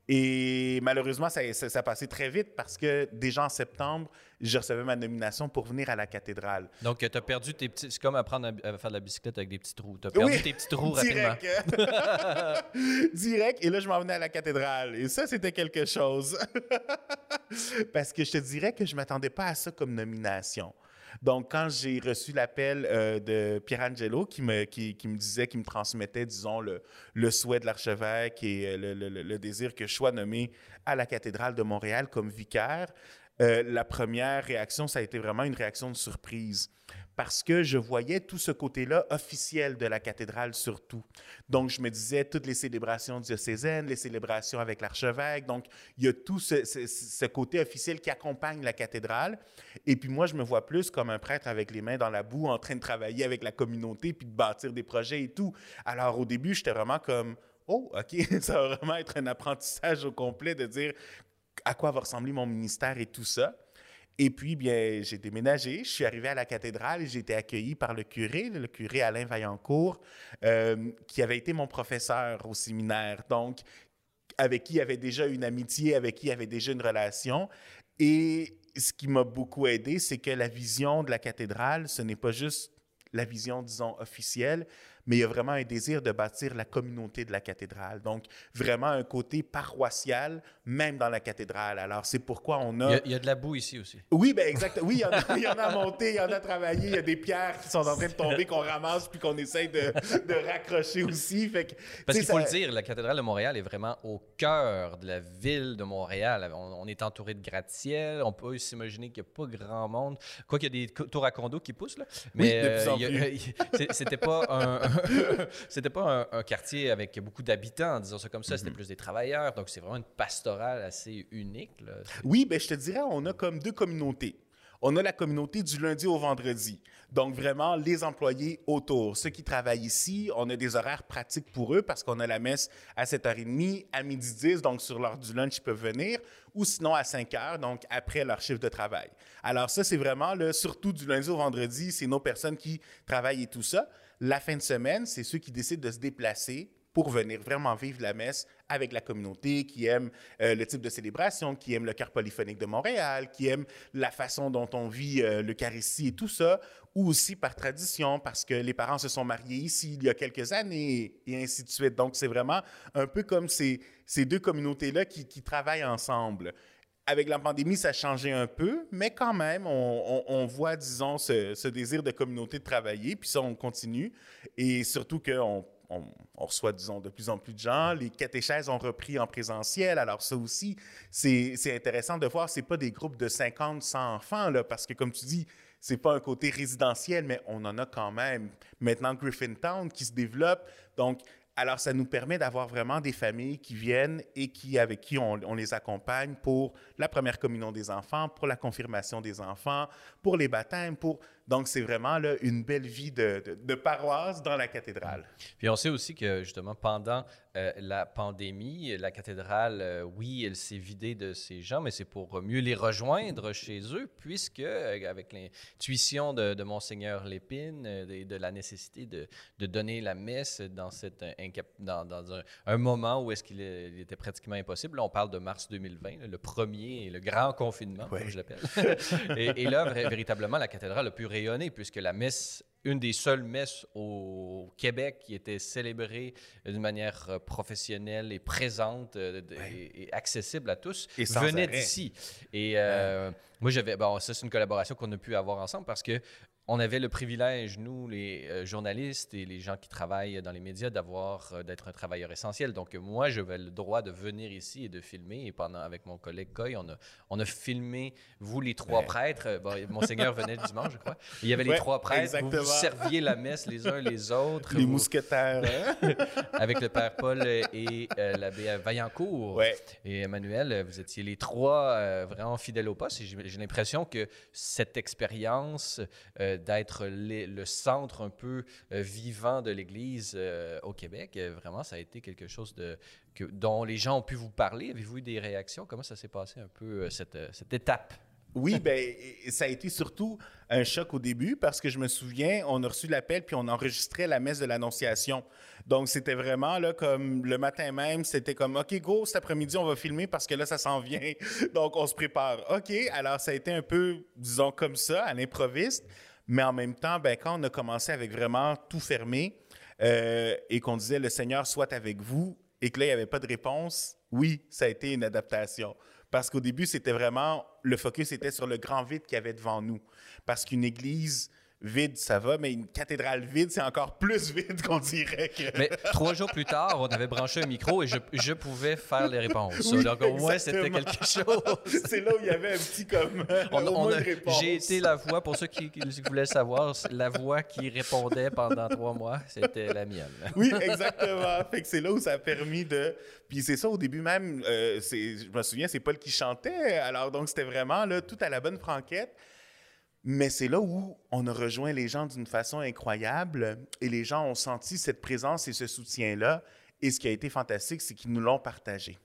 Et malheureusement, ça, ça, passé très vite parce que déjà en septembre, je recevais ma nomination pour venir à la cathédrale. Donc, tu as perdu tes petits. C'est comme apprendre à faire de la bicyclette avec des petits trous. Tu as perdu tes petits trous direct. rapidement. direct. Et là, je m'en venais à la cathédrale. Et ça, c'était quelque chose. parce que je te dirais que je ne m'attendais pas à ça comme nomination. Donc, quand j'ai reçu l'appel euh, de Pierangelo qui me, qui, me disait, qui me transmettait, disons, le, souhait de l'archevêque et euh, le, le, désir que je sois nommé à la cathédrale de Montréal comme vicaire, euh, la première réaction, ça a été vraiment une réaction de surprise parce que je voyais tout ce côté-là officiel de la cathédrale surtout. Donc, je me disais toutes les célébrations diocésaines, les célébrations avec l'archevêque. Donc, il y a tout ce, côté officiel qui accompagne la cathédrale. Et puis moi, je me vois plus comme un prêtre avec les mains dans la boue, en train de travailler avec la communauté, puis de bâtir des projets et tout. Alors, au début, j'étais vraiment comme... Oh, OK, ça va vraiment être un apprentissage au complet de dire à quoi va ressembler mon ministère et tout ça. Et puis, bien, j'ai déménagé, je suis arrivé à la cathédrale et j'ai été accueilli par le curé, le curé Alain Vaillancourt, euh, qui avait été mon professeur au séminaire, donc avec qui il avait déjà une amitié, avec qui il avait déjà une relation. Et ce qui m'a beaucoup aidé, c'est que la vision de la cathédrale, ce n'est pas juste la vision, disons, officielle, mais il y a vraiment un désir de bâtir la communauté de la cathédrale. Donc, vraiment un côté paroissial, même dans la cathédrale. Alors, c'est pourquoi on a... Il y, a... de la boue ici aussi. Oui, bien, exact. Oui, il y, en a, il y en a monté, il y en a travaillé, il y a des pierres qui sont en train de tomber, qu'on ramasse, puis qu'on essaye de, de, raccrocher aussi. Fait que, Parce qu'il faut le dire, la cathédrale de Montréal est vraiment au cœur de la ville de Montréal. On, est entouré de gratte-ciel. On peut s'imaginer qu'il n'y a pas grand monde. Quoi qu'il y a des tours à condos qui poussent, là. Mais oui, euh, c'était pas un c'était pas un, quartier avec beaucoup d'habitants, disons ça comme ça. C'était mhm. plus des travailleurs. Donc, c'est vraiment une pastorale assez unique. Oui, ben, je te dirais, on a comme deux communautés. On a la communauté du lundi au vendredi. Donc, vraiment, les employés autour. Ceux qui travaillent ici, on a des horaires pratiques pour eux parce qu'on a la messe à 7h30, à midi 10, donc sur l'heure du lunch, ils peuvent venir, ou sinon à 5 h, donc après leur chiffre de travail. Alors, ça, c'est vraiment, le, surtout du lundi au vendredi, c'est nos personnes qui travaillent et tout ça. La fin de semaine, c'est ceux qui décident de se déplacer pour venir vraiment vivre la messe avec la communauté, qui aime euh, le type de célébration, qui aime le cœur polyphonique de Montréal, qui aime la façon dont on vit euh, l'Eucharistie et tout ça, ou aussi par tradition, parce que les parents se sont mariés ici il y a quelques années, et ainsi de suite. Donc, c'est vraiment un peu comme ces, ces deux communautés-là qui, qui travaillent ensemble. Avec la pandémie, ça a changé un peu, mais quand même, on, voit, disons, ce, désir de communauté de travailler, puis ça, on continue. Et surtout qu'on on, reçoit, disons, de plus en plus de gens. Les catéchèses ont repris en présentiel. Alors, ça aussi, c'est intéressant de voir, c'est pas des groupes de 50, 100 enfants, là, parce que, comme tu dis, c'est pas un côté résidentiel, mais on en a quand même. Maintenant, Griffintown qui se développe. Donc, alors, ça nous permet d'avoir vraiment des familles qui viennent et qui, avec qui on, on, les accompagne pour la première communion des enfants, pour la confirmation des enfants, pour les baptêmes, pour donc, c'est vraiment là, une belle vie de, de, paroisse dans la cathédrale. Puis on sait aussi que justement, pendant euh, la pandémie, la cathédrale, euh, oui, elle s'est vidée de ses gens, mais c'est pour mieux les rejoindre chez eux, puisque euh, avec l'intuition de, de Monseigneur Lépine, et de, la nécessité de, de, donner la messe dans, cette, dans, dans un, un, moment où est-ce qu'il était pratiquement impossible. Là, on parle de mars 2020, le premier, le grand confinement, comme je l'appelle. et, et, là, véritablement, la cathédrale a pu puisque la messe, une des seules messes au Québec qui était célébrée d'une manière euh, professionnelle et présente euh, et, accessible à tous, venait d'ici. Et euh, moi, j'avais. Bon, ça, c'est une collaboration qu'on a pu avoir ensemble parce que on avait le privilège, nous, les euh, journalistes et les gens qui travaillent dans les médias, d'avoir euh, d'être un travailleur essentiel. Donc, moi, j'avais le droit de venir ici et de filmer. Et pendant, avec mon collègue Coy, on a, on a filmé, vous, les trois prêtres. Bon, Monseigneur venait dimanche, je crois. Il y avait les trois prêtres. Vous, serviez la messe les uns les autres. Les mousquetaires. Hein? avec le Père Paul et euh, l'abbé Vaillancourt. Et Emmanuel, vous étiez les trois vraiment fidèles au poste. Et j'ai l'impression que cette expérience d'être le centre un peu euh, vivant de l'Église euh, au Québec. Euh, vraiment, ça a été quelque chose de, dont les gens ont pu vous parler. Avez-vous eu des réactions? Comment ça s'est passé un peu, cette, cette étape? Oui, ben, ça a été surtout un choc au début parce que je me souviens, on a reçu l'appel puis on enregistrait la messe de l'Annonciation. Donc, c'était vraiment là, comme le matin même, c'était comme OK, go, cet après-midi, on va filmer parce que là, ça s'en vient. Donc, on se prépare. OK, alors ça a été un peu, disons, comme ça, à l'improviste. Mais en même temps, ben, quand on a commencé avec vraiment tout fermé euh, et qu'on disait le Seigneur soit avec vous et que là, il n'y avait pas de réponse, oui, ça a été une adaptation. Parce qu'au début, c'était vraiment, le focus était sur le grand vide qu'il y avait devant nous. Parce qu'une église, vide, ça va, mais une cathédrale vide, c'est encore plus vide qu'on dirait que... Mais trois jours plus tard, on avait branché un micro et je, je pouvais faire les réponses. Donc au moins, c'était quelque chose. c'est là où il y avait un petit comme... On, J'ai été la voix, pour ceux qui, voulaient savoir, la voix qui répondait pendant trois mois, c'était la mienne. oui, exactement. Fait que c'est là où ça a permis de... Puis c'est ça, au début même, euh, je me souviens, c'est Paul qui chantait. Alors donc, c'était vraiment là, tout à la bonne franquette. Mais c'est là où on a rejoint les gens d'une façon incroyable et les gens ont senti cette présence et ce soutien-là. Et ce qui a été fantastique, c'est qu'ils nous l'ont partagé.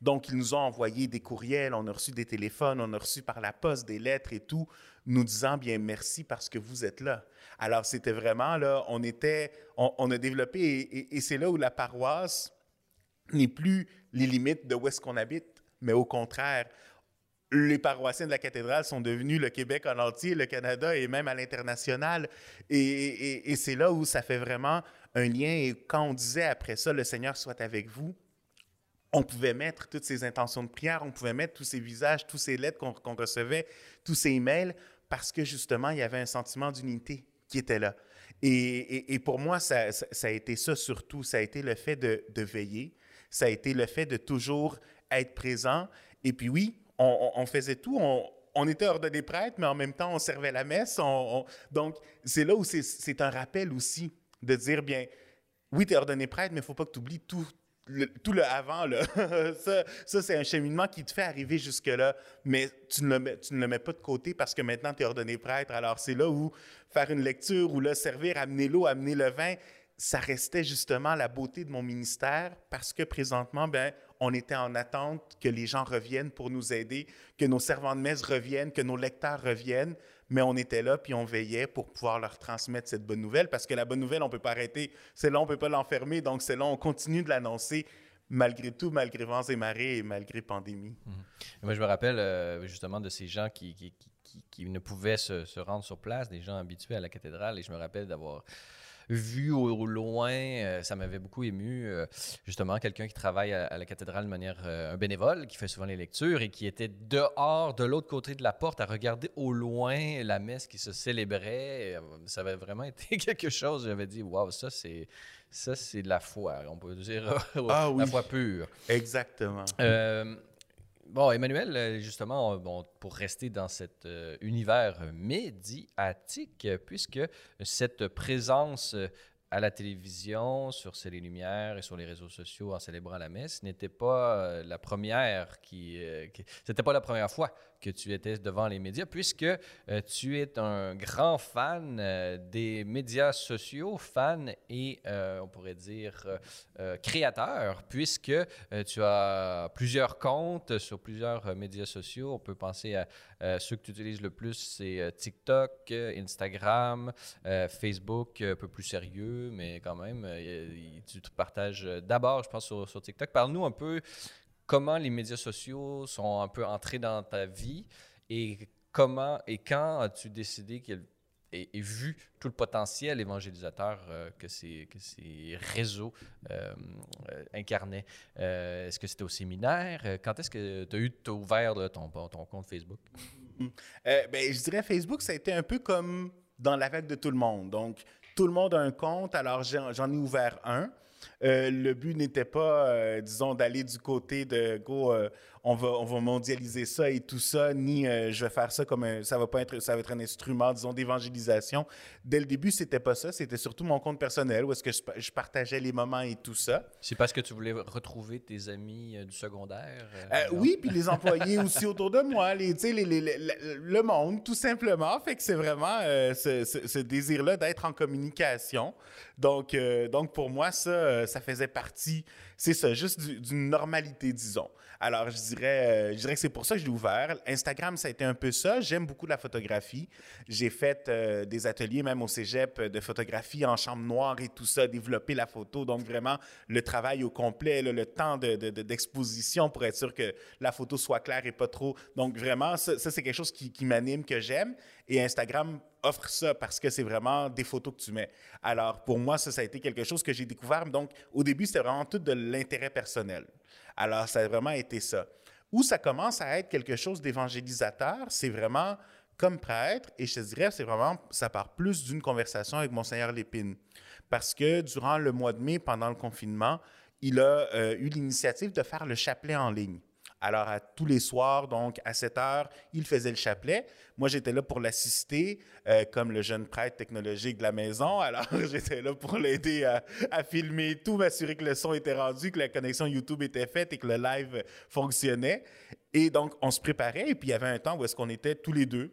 Donc, ils nous ont envoyé des courriels, on a reçu des téléphones, on a reçu par la poste des lettres et tout, nous disant bien merci parce que vous êtes là. Alors, c'était vraiment là, on était, on, a développé et, et c'est là où la paroisse n'est plus les limites de où est-ce qu'on habite, mais au contraire, les paroissiens de la cathédrale sont devenus le Québec en entier, le Canada et même à l'international. Et, c'est là où ça fait vraiment un lien. Et quand on disait après ça, le Seigneur soit avec vous, on pouvait mettre toutes ces intentions de prière, on pouvait mettre tous ces visages, tous ces lettres qu'on recevait, tous ces emails, parce que justement, il y avait un sentiment d'unité qui était là. Et, pour moi, ça, a été ça surtout, ça a été le fait de veiller, ça a été le fait de toujours être présent. Et puis oui, on, faisait tout. On, était ordonné prêtre, mais en même temps, on servait la messe. donc, c'est là où c'est un rappel aussi de dire, bien, oui, tu es ordonné prêtre, mais il ne faut pas que tu oublies tout, le, tout le avant. Ça, c'est un cheminement qui te fait arriver jusque-là, mais tu ne, le mets, le pas de côté parce que maintenant, tu es ordonné prêtre. Alors, c'est là où faire une lecture ou là, servir, amener l'eau, amener le vin, ça restait justement la beauté de mon ministère parce que présentement, ben, on était en attente que les gens reviennent pour nous aider, que nos servants de messe reviennent, que nos lecteurs reviennent, mais on était là puis on veillait pour pouvoir leur transmettre cette bonne nouvelle parce que la bonne nouvelle, on ne peut pas arrêter. C'est là, on ne peut pas l'enfermer, donc c'est là, on continue de l'annoncer malgré tout, malgré vents et marées et malgré pandémie. Mhm. Moi, je me rappelle euh, justement de ces gens qui, ne pouvaient se, se, rendre sur place, des gens habitués à la cathédrale, et je me rappelle d'avoir vu au, loin. ça m'avait beaucoup ému. justement, quelqu'un qui travaille à, la cathédrale de manière un bénévole, qui fait souvent les lectures et qui était dehors, de l'autre côté de la porte, à regarder au loin la messe qui se célébrait. Ça avait vraiment été quelque chose. J'avais dit, waouh, ça c'est ça, c'est de la foi, on peut dire ah la foi pure. Exactement. Euh, bon, Emmanuel, euh, justement, bon, pour rester dans cet euh, univers médiatique, puisque cette présence à la télévision, sur les Lumières et sur les réseaux sociaux en célébrant la messe n'était pas la première qui c'était pas la première fois que tu étais devant les médias, puisque euh, tu es un grand fan euh, des médias sociaux, fan et, euh, on pourrait dire, créateur, puisque tu as plusieurs comptes sur plusieurs médias sociaux. On peut penser à ceux que tu utilises le plus, c'est TikTok, Instagram, Facebook, un peu plus sérieux, mais quand même, tu te partages d'abord, je pense, sur, sur TikTok. Parle-nous un peu comment les médias sociaux sont un peu entrés dans ta vie et comment et quand as-tu décidé qu'il et, vu tout le potentiel évangélisateur euh, que, ces, que ces réseaux euh, euh, incarnaient. est-ce que c'était au séminaire? Quand est-ce que tu as eu ouvert ton, ton compte Facebook? ben, je dirais Facebook, ça a été un peu comme dans la vague de tout le monde. Donc, tout le monde a un compte, alors j'en ai ouvert un. Le but n'était pas, disons, d'aller du côté de go, on va, on va mondialiser ça et tout ça, ni euh, je vais faire ça comme un, ça va pas être, ça va être un instrument, disons, d'évangélisation. Dès le début, c'était pas ça, c'était surtout mon compte personnel où est-ce que je, partageais les moments et tout ça. C'est parce que tu voulais retrouver tes amis euh, du secondaire? Euh, oui, puis les employés aussi autour de moi, les, les, les, le monde, tout simplement. Fait que c'est vraiment ce, ce, désir-là d'être en communication. Donc, donc pour moi, ça, ça faisait partie, c'est ça, juste d'une normalité, disons. Alors, je dirais, euh, je dirais que c'est pour ça que je l'ai ouvert. Instagram, ça a été un peu ça. J'aime beaucoup la photographie. J'ai fait euh, des ateliers, même au cégep, de photographie en chambre noire et tout ça, développer la photo. Donc, vraiment, le travail au complet, le temps d'exposition de, pour être sûr que la photo soit claire et pas trop. Donc, vraiment, ça, c'est quelque chose qui m'anime, que j'aime. Et Instagram offre ça parce que c'est vraiment des photos que tu mets. Alors, pour moi, ça, ça a été quelque chose que j'ai découvert. Donc, au début, c'était vraiment tout de l'intérêt personnel. Alors, ça a vraiment été ça. Où ça commence à être quelque chose d'évangélisateur, c'est vraiment comme prêtre, et je te dirais, c'est vraiment, ça part plus d'une conversation avec Monseigneur Lépine. Parce que durant le mois de mai, pendant le confinement, il a euh, eu l'initiative de faire le chapelet en ligne. Alors, à tous les soirs, donc à 7 heures, il faisait le chapelet. Moi, j'étais là pour l'assister, euh, comme le jeune prêtre technologique de la maison. Alors, j'étais là pour l'aider à, filmer tout, m'assurer que le son était rendu, que la connexion YouTube était faite et que le live fonctionnait. Et donc, on se préparait. Et puis, il y avait un temps où est-ce qu'on était tous les deux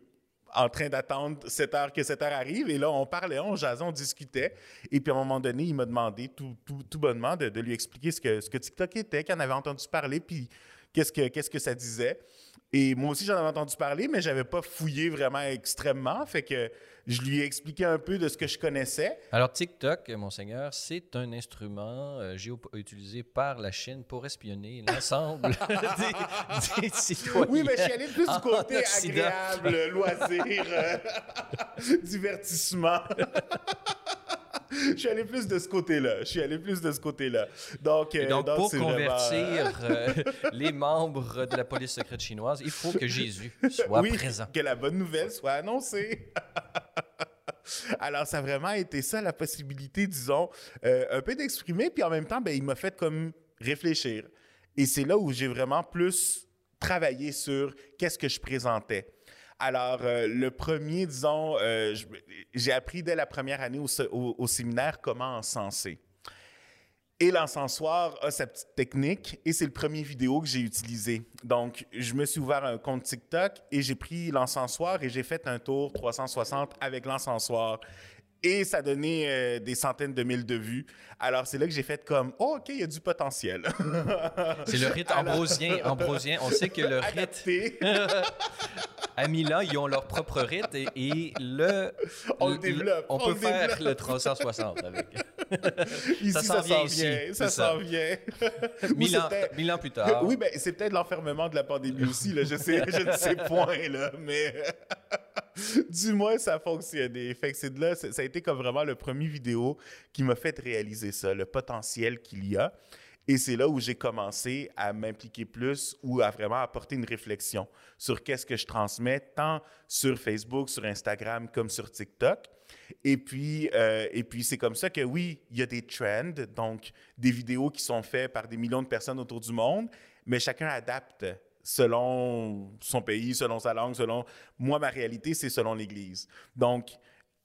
en train d'attendre 7 heures que 7 heures arrive. Et là, on parlait, on jasait, on discutait. Et puis, à un moment donné, il m'a demandé tout, tout, bonnement de, lui expliquer ce que, ce que TikTok était, qu'il en avait entendu parler. Puis, qu'est-ce que, qu'est-ce que ça disait. Et moi aussi, j'en avais entendu parler, mais je n'avais pas fouillé vraiment extrêmement. Fait que je lui ai expliqué un peu de ce que je connaissais. Alors, TikTok, Monseigneur, c'est un instrument euh, utilisé par la Chine pour espionner l'ensemble des, citoyens. Oui, mais je suis allé plus du côté agréable, loisir, euh, divertissement. je suis allé plus de ce côté-là. Je suis allé plus de ce côté-là. Donc, euh, donc, pour convertir euh, les membres de la police secrète chinoise, il faut que Jésus soit oui, présent. Que la bonne nouvelle soit annoncée. Alors, ça a vraiment été ça, la possibilité, disons, euh, un peu d'exprimer, puis en même temps, ben, il m'a fait comme réfléchir. Et c'est là où j'ai vraiment plus travaillé sur qu'est-ce que je présentais. Alors, euh, le premier, disons, euh, j'ai appris dès la première année au, séminaire comment encenser. Et l'encensoir a sa petite technique et c'est le premier vidéo que j'ai utilisé. Donc, je me suis ouvert un compte TikTok et j'ai pris l'encensoir et j'ai fait un tour 360 avec l'encensoir. Et ça donnait euh, des centaines de mille de vues. Alors, c'est là que j'ai fait comme, oh, OK, il y a du potentiel. c'est le rite ambrosien. ambrosien. On sait que le rite. à Milan, ils ont leur propre rite et, le. On le, développe. On, peut faire le 360 avec. ici, ça s'en vient, ici. Ça s'en vient. Milan, plus tard. Oui, ben, c'est peut-être l'enfermement de la pandémie aussi. Là. Je, sais, je ne sais point, là, mais. du moins, ça a fonctionné. Fait c'est de là, ça a été comme vraiment le premier vidéo qui m'a fait réaliser ça, le potentiel qu'il y a. Et c'est là où j'ai commencé à m'impliquer plus ou à vraiment apporter une réflexion sur qu'est-ce que je transmets, tant sur Facebook, sur Instagram comme sur TikTok. Et puis, euh, et puis c'est comme ça que oui, il y a des trends, donc des vidéos qui sont faites par des millions de personnes autour du monde, mais chacun adapte selon son pays, selon sa langue, selon... Moi, ma réalité, c'est selon l'Église. Donc,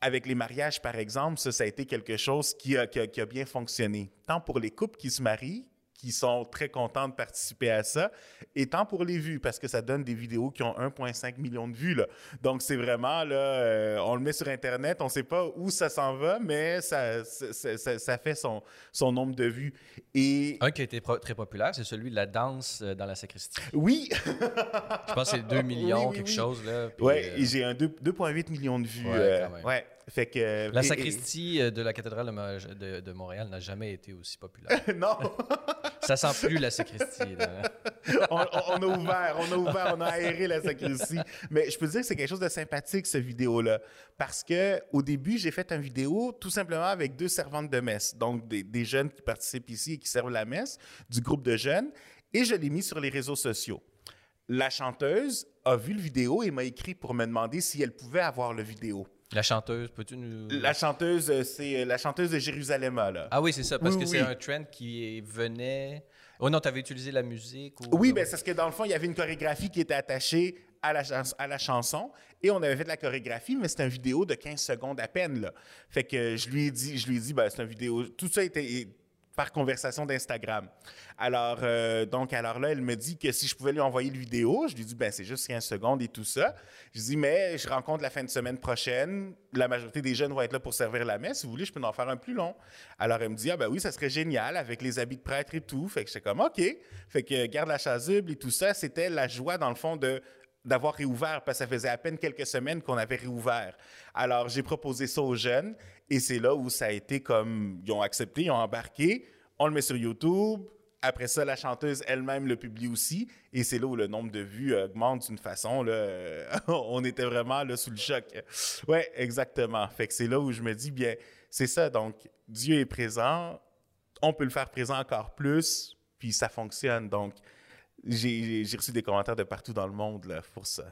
avec les mariages, par exemple, ça, a été quelque chose qui a bien fonctionné, tant pour les couples qui se marient qui sont très contents de participer à ça. Et tant pour les vues, parce que ça donne des vidéos qui ont 1,5 million de vues. Là. Donc, c'est vraiment, là, euh, on le met sur Internet, on ne sait pas où ça s'en va, mais ça, ça, ça, fait son, son nombre de vues. Et... Un qui a été très populaire, c'est celui de la danse euh, dans la sacristie. Oui! Je pense que c'est 2 millions, quelque chose. Là, oui, euh, j'ai un 2,8 millions de vues. Ouais, ouais. Fait que, la sacristie de la cathédrale de, de Montréal n'a jamais été aussi populaire. non! Ça sent plus la sacristie. on, a ouvert, on a ouvert, on a aéré la sacristie. Mais je peux dire que c'est quelque chose de sympathique, ce vidéo-là. Parce que au début, j'ai fait une vidéo tout simplement avec deux servantes de messe. Donc, des, des jeunes qui participent ici et qui servent la messe, du groupe de jeunes. Et je l'ai mis sur les réseaux sociaux. La chanteuse a vu le vidéo et m'a écrit pour me demander si elle pouvait avoir le vidéo. La chanteuse, peux-tu nous. La chanteuse, euh, c'est euh, la chanteuse de Jérusalem, là. Ah oui, c'est ça, parce que c'est un trend qui venait. Oh non, tu avais utilisé la musique ou... Oui, ben, c'est parce que dans le fond, il y avait une chorégraphie qui était attachée à la, à la chanson et on avait fait de la chorégraphie, mais c'était une vidéo de 15 secondes à peine, là. Fait que je lui ai dit, je lui ai dit, ben, c'est une vidéo. Tout ça était par conversation d'Instagram. Alors, euh, donc, alors là, elle me dit que si je pouvais lui envoyer le vidéo, je lui dis, ben c'est juste 15 secondes et tout ça. Je dis, mais je rencontre la fin de semaine prochaine. La majorité des jeunes vont être là pour servir la messe. Si vous voulez, je peux en faire un plus long. Alors, elle me dit, ah ben oui, ça serait génial avec les habits de prêtre et tout. Fait que j'étais comme, OK. Fait que garde la chasuble et tout ça, c'était la joie, dans le fond, de d'avoir réouvert parce que ça faisait à peine quelques semaines qu'on avait réouvert. Alors, j'ai proposé ça aux jeunes et c'est là où ça a été comme, ils ont accepté, ils ont embarqué, on le met sur YouTube. Après ça, la chanteuse elle-même le publie aussi. Et c'est là où le nombre de vues augmente d'une façon. Là, on était vraiment là, sous le choc. Oui, exactement. Fait que c'est là où je me dis, bien, c'est ça. Donc, Dieu est présent. On peut le faire présent encore plus. Puis ça fonctionne. Donc, j'ai reçu des commentaires de partout dans le monde là, pour ça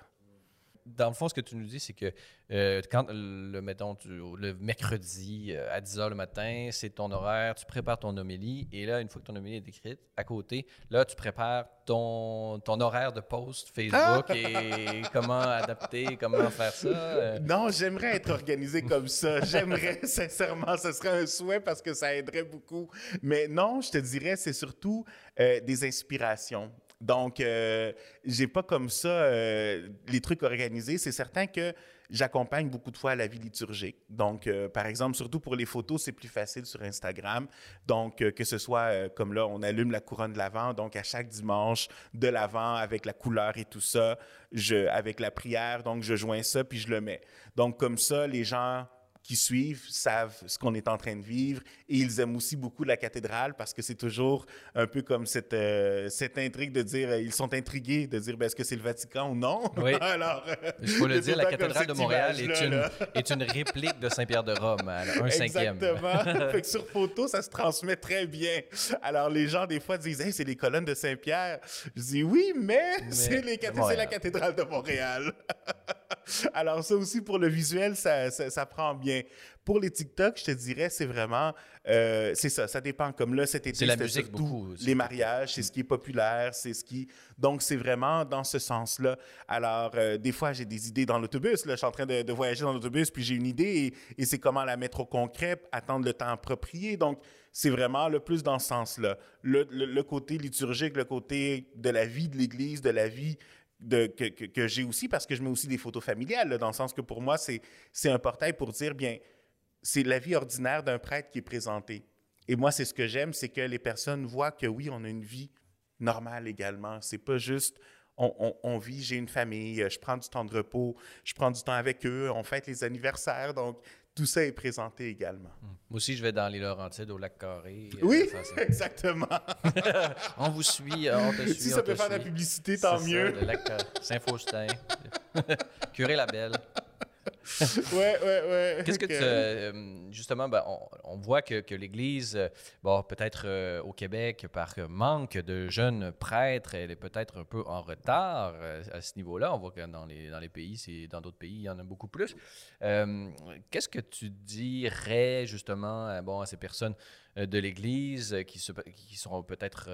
dans le fond, ce que tu nous dis, c'est que euh, quand, le, mettons, le mercredi euh, à 10 h le matin, c'est ton horaire, tu prépares ton homélie, et là, une fois que ton homélie est écrite, à côté, là, tu prépares ton, ton horaire de post Facebook ah! et comment adapter, comment faire ça. Euh. Non, j'aimerais être organisé comme ça. J'aimerais, sincèrement, ce serait un souhait parce que ça aiderait beaucoup. Mais non, je te dirais, c'est surtout des inspirations. Donc, euh, j'ai pas comme ça euh, les trucs organisés. C'est certain que j'accompagne beaucoup de fois à la vie liturgique. Donc, euh, par exemple, surtout pour les photos, c'est plus facile sur Instagram. Donc, que ce soit comme là, on allume la couronne de l'Avent. Donc, à chaque dimanche de l'Avent, avec la couleur et tout ça, avec la prière, donc je joins ça puis je le mets. Donc, comme ça, les gens qui suivent savent ce qu'on est en train de vivre et ils aiment aussi beaucoup la cathédrale parce que c'est toujours un peu comme cette, euh, cette intrigue de dire, euh, ils sont intrigués de dire, ben, est-ce que c'est le Vatican ou non? Oui. Alors, il faut le dire, la cathédrale de Montréal est, une, est une réplique de Saint-Pierre de Rome, un cinquième. Exactement. fait que sur photo, ça se transmet très bien. Alors les gens, des fois, disent, hey, c'est les colonnes de Saint-Pierre. Je dis, oui, mais, c'est la cathédrale de Montréal. Alors ça aussi, pour le visuel, ça, ça, prend bien. Pour les TikTok, je te dirais, c'est vraiment, euh, c'est ça, ça dépend. Comme là, cet été, c'est la musique beaucoup les mariages, c'est ce qui est populaire, c'est ce qui... Donc, c'est vraiment dans ce sens-là. Alors, euh, des fois, j'ai des idées dans l'autobus. Là, je suis en train de, voyager dans l'autobus, puis j'ai une idée, et, c'est comment la mettre au concret, attendre le temps approprié. Donc, c'est vraiment le plus dans ce sens-là. Le, le, côté liturgique, le côté de la vie de l'Église, de la vie que, j'ai aussi parce que je mets aussi des photos familiales, dans le sens que pour moi, c'est un portail pour dire, bien, c'est la vie ordinaire d'un prêtre qui est présenté. Et moi, c'est ce que j'aime, c'est que les personnes voient que oui, on a une vie normale également. C'est pas juste on, on, vit, j'ai une famille, je prends du temps de repos, je prends du temps avec eux, on fête les anniversaires. Donc, tout ça est présenté également. Moi aussi, je vais dans les Laurentides, au lac Carré. Euh, oui, exactement. on vous suit, euh, on te suit. Si ça peut faire de la publicité, tant mieux. Saint-Faustin, Curé la Belle. ouais, ouais, ouais. Qu'est-ce que tu. Euh, justement, ben, on, voit que, que l'Église, euh, bon, peut-être euh, au Québec, par manque de jeunes prêtres, elle est peut-être un peu en retard à ce niveau-là. On voit que dans les, dans les pays, dans d'autres pays, il y en a beaucoup plus. Qu'est-ce que tu dirais, justement, bon, à ces personnes de l'Église qui, se, qui seront peut-être,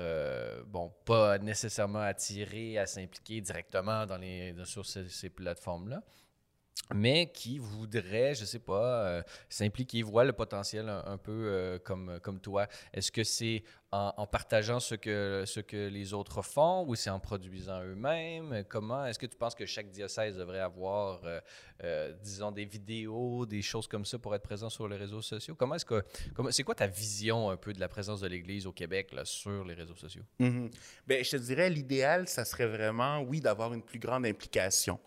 bon, pas nécessairement attirées à s'impliquer directement dans les, sur ces, ces plateformes-là? Mais qui voudrait, je sais pas, euh, s'impliquer, voit le potentiel un, peu euh, comme, comme toi. Est-ce que c'est en, partageant ce que, ce que les autres font ou c'est en produisant eux-mêmes? Comment est-ce que tu penses que chaque diocèse devrait avoir, euh, disons, des vidéos, des choses comme ça pour être présent sur les réseaux sociaux? Comment est-ce que, c'est quoi ta vision un peu de la présence de l'Église au Québec sur les réseaux sociaux? Bien, je te dirais, l'idéal, ça serait vraiment, oui, d'avoir une plus grande implication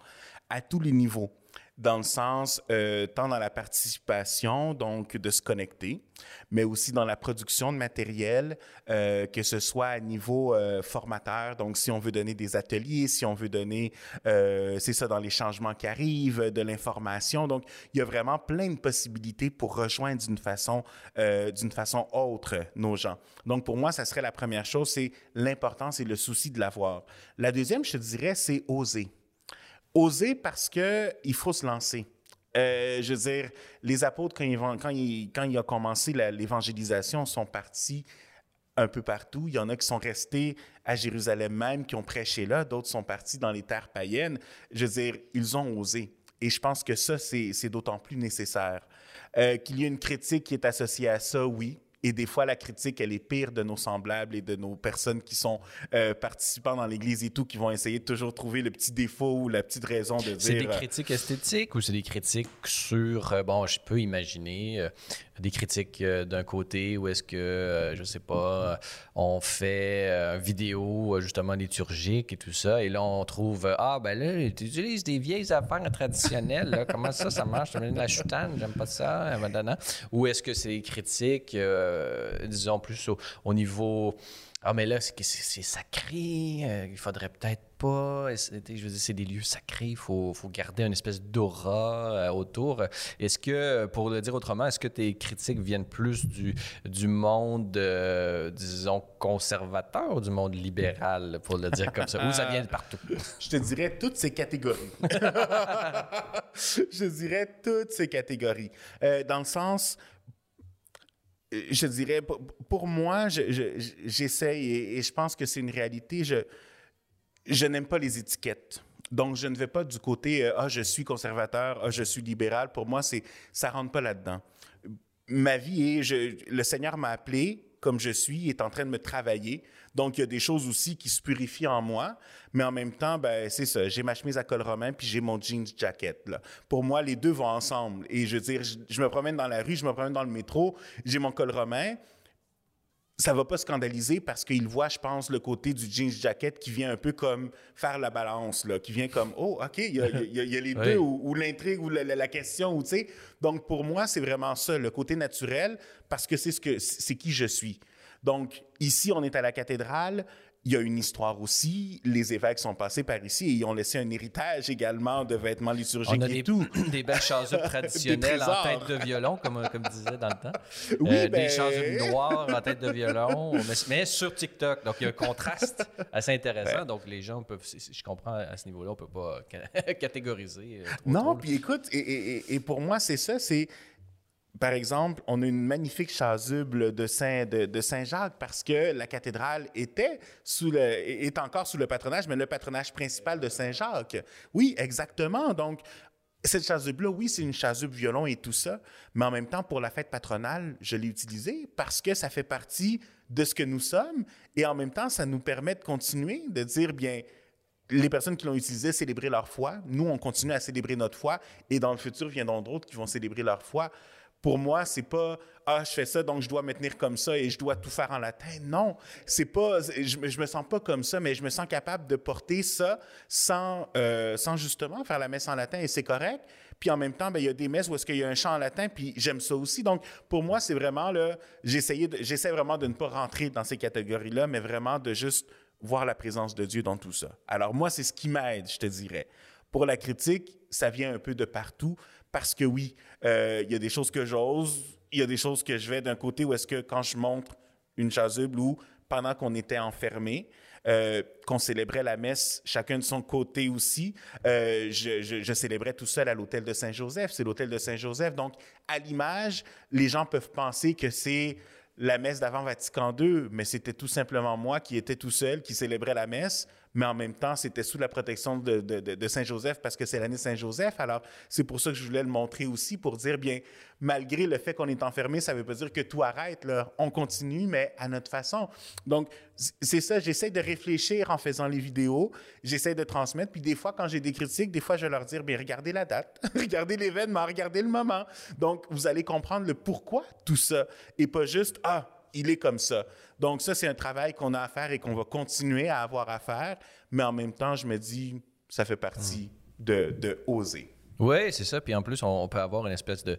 à tous les niveaux dans le sens euh, tant dans la participation, donc de se connecter, mais aussi dans la production de matériel, euh, que ce soit à niveau euh, formateur, donc si on veut donner des ateliers, si on veut donner, c'est ça, dans les changements qui arrivent, de l'information. Donc, il y a vraiment plein de possibilités pour rejoindre d'une façon, d'une façon autre nos gens. Donc, pour moi, ça serait la première chose, c'est l'importance et le souci de l'avoir. La deuxième, je te dirais, c'est oser. Oser parce qu'il faut se lancer. Euh, je veux dire, les apôtres, quand ils, quand ils, quand ont commencé l'évangélisation, sont partis un peu partout. Il y en a qui sont restés à Jérusalem même, qui ont prêché là. D'autres sont partis dans les terres païennes. Je veux dire, ils ont osé. Et je pense que ça, c'est d'autant plus nécessaire. Euh, qu'il y ait une critique qui est associée à ça, oui. Et des fois, la critique, elle est pire de nos semblables et de nos personnes qui sont euh, participants dans l'Église et tout, qui vont essayer de toujours trouver le petit défaut ou la petite raison de dire... C'est des euh, critiques esthétiques ou c'est des critiques sur... Euh, bon, je peux imaginer des critiques d'un côté où est-ce que, je sais pas, on fait une vidéo justement liturgique et tout ça, et là, on trouve, ah, ben là, tu utilises des vieilles affaires traditionnelles, comment ça, ça marche? La choutane, j'aime pas ça, ou est-ce que c'est des critiques... Euh, disons plus au, niveau. Ah, mais là, c'est sacré, euh, il faudrait peut-être pas. Je veux dire, c'est des lieux sacrés, il faut, faut, garder une espèce d'aura euh, autour. Est-ce que, pour le dire autrement, est-ce que tes critiques viennent plus du, du monde, disons, conservateur ou du monde libéral, pour le dire comme ça? Ou ça vient de partout? Je te dirais toutes ces catégories. Je dirais toutes ces catégories. dans le sens je dirais, pour moi, j'essaye et, je pense que c'est une réalité. Je, n'aime pas les étiquettes. Donc, je ne vais pas du côté euh, ah je suis conservateur, ah je suis libéral. Pour moi, c'est ça rentre pas là-dedans. Ma vie est, le Seigneur m'a appelé comme je suis, est en train de me travailler. Donc, il y a des choses aussi qui se purifient en moi, mais en même temps, ben, c'est ça. J'ai ma chemise à col romain, puis j'ai mon jeans jacket. Là. Pour moi, les deux vont ensemble. Et je veux dire, je, me promène dans la rue, je me promène dans le métro, j'ai mon col romain, ça va pas scandaliser parce qu'il voit, je pense, le côté du jeans jacket qui vient un peu comme faire la balance, là, qui vient comme, oh, OK, il y a, les deux, ou, l'intrigue, ou la, question, ou tu sais. Donc, pour moi, c'est vraiment ça, le côté naturel, parce que c'est ce que, c'est qui je suis. Donc, ici, on est à la cathédrale. Il y a une histoire aussi. Les évêques sont passés par ici et ils ont laissé un héritage également de vêtements liturgiques On a et des, tout. Des belles chasubles traditionnelles en tête de violon, comme, comme disait dans le temps. Oui, euh, ben... Des chasubles noires en tête de violon, mais, sur TikTok. Donc, il y a un contraste assez intéressant. Donc, les gens peuvent... Je comprends à ce niveau-là, on ne peut pas catégoriser. Euh, non, puis écoute, et pour moi, c'est ça, c'est par exemple, on a une magnifique chasuble de Saint, de, Saint-Jacques parce que la cathédrale était sous est encore sous le patronage, mais le patronage principal de Saint-Jacques. Oui, exactement. Donc, cette chasuble-là, oui, c'est une chasuble violon et tout ça, mais en même temps, pour la fête patronale, je l'ai utilisée parce que ça fait partie de ce que nous sommes et en même temps, ça nous permet de continuer, de dire, bien, les personnes qui l'ont utilisé célébrer leur foi. Nous, on continue à célébrer notre foi et dans le futur, viendront d'autres qui vont célébrer leur foi. Pour moi, c'est pas ah je fais ça donc je dois me tenir comme ça et je dois tout faire en latin. Non, c'est pas je, je me sens pas comme ça, mais je me sens capable de porter ça sans euh, sans justement faire la messe en latin et c'est correct. Puis en même temps, ben, il y a des messes où est-ce qu'il y a un chant en latin, puis j'aime ça aussi. Donc pour moi, c'est vraiment là, j'essaie vraiment de ne pas rentrer dans ces catégories-là, mais vraiment de juste voir la présence de Dieu dans tout ça. Alors moi, c'est ce qui m'aide, je te dirais. Pour la critique, ça vient un peu de partout, Parce que oui, euh, il y a des choses que j'ose, il y a des choses que je vais d'un côté où est-ce que quand je montre une chasuble ou pendant qu'on était enfermés, euh, qu'on célébrait la messe chacun de son côté aussi. Euh, je, je, célébrais tout seul à l'hôtel de Saint-Joseph. C'est l'hôtel de Saint-Joseph. Donc, à l'image, les gens peuvent penser que c'est la messe d'avant Vatican II, mais c'était tout simplement moi qui étais tout seul, qui célébrait la messe mais en même temps, c'était sous la protection de, Saint-Joseph parce que c'est l'année Saint-Joseph. Alors, c'est pour ça que je voulais le montrer aussi, pour dire, bien, malgré le fait qu'on est enfermé, ça ne veut pas dire que tout arrête. On continue, mais à notre façon. Donc, c'est ça, j'essaie de réfléchir en faisant les vidéos, j'essaie de transmettre, puis des fois, quand j'ai des critiques, des fois, je vais leur dire, bien, regardez la date, regardez l'événement, regardez le moment. Donc, vous allez comprendre le pourquoi tout ça, et pas juste, ah, il est comme ça. Donc ça, c'est un travail qu'on a à faire et qu'on va continuer à avoir à faire, mais en même temps, je me dis, ça fait partie mm. de, de oser. Oui, c'est ça. Puis en plus, on peut avoir une espèce de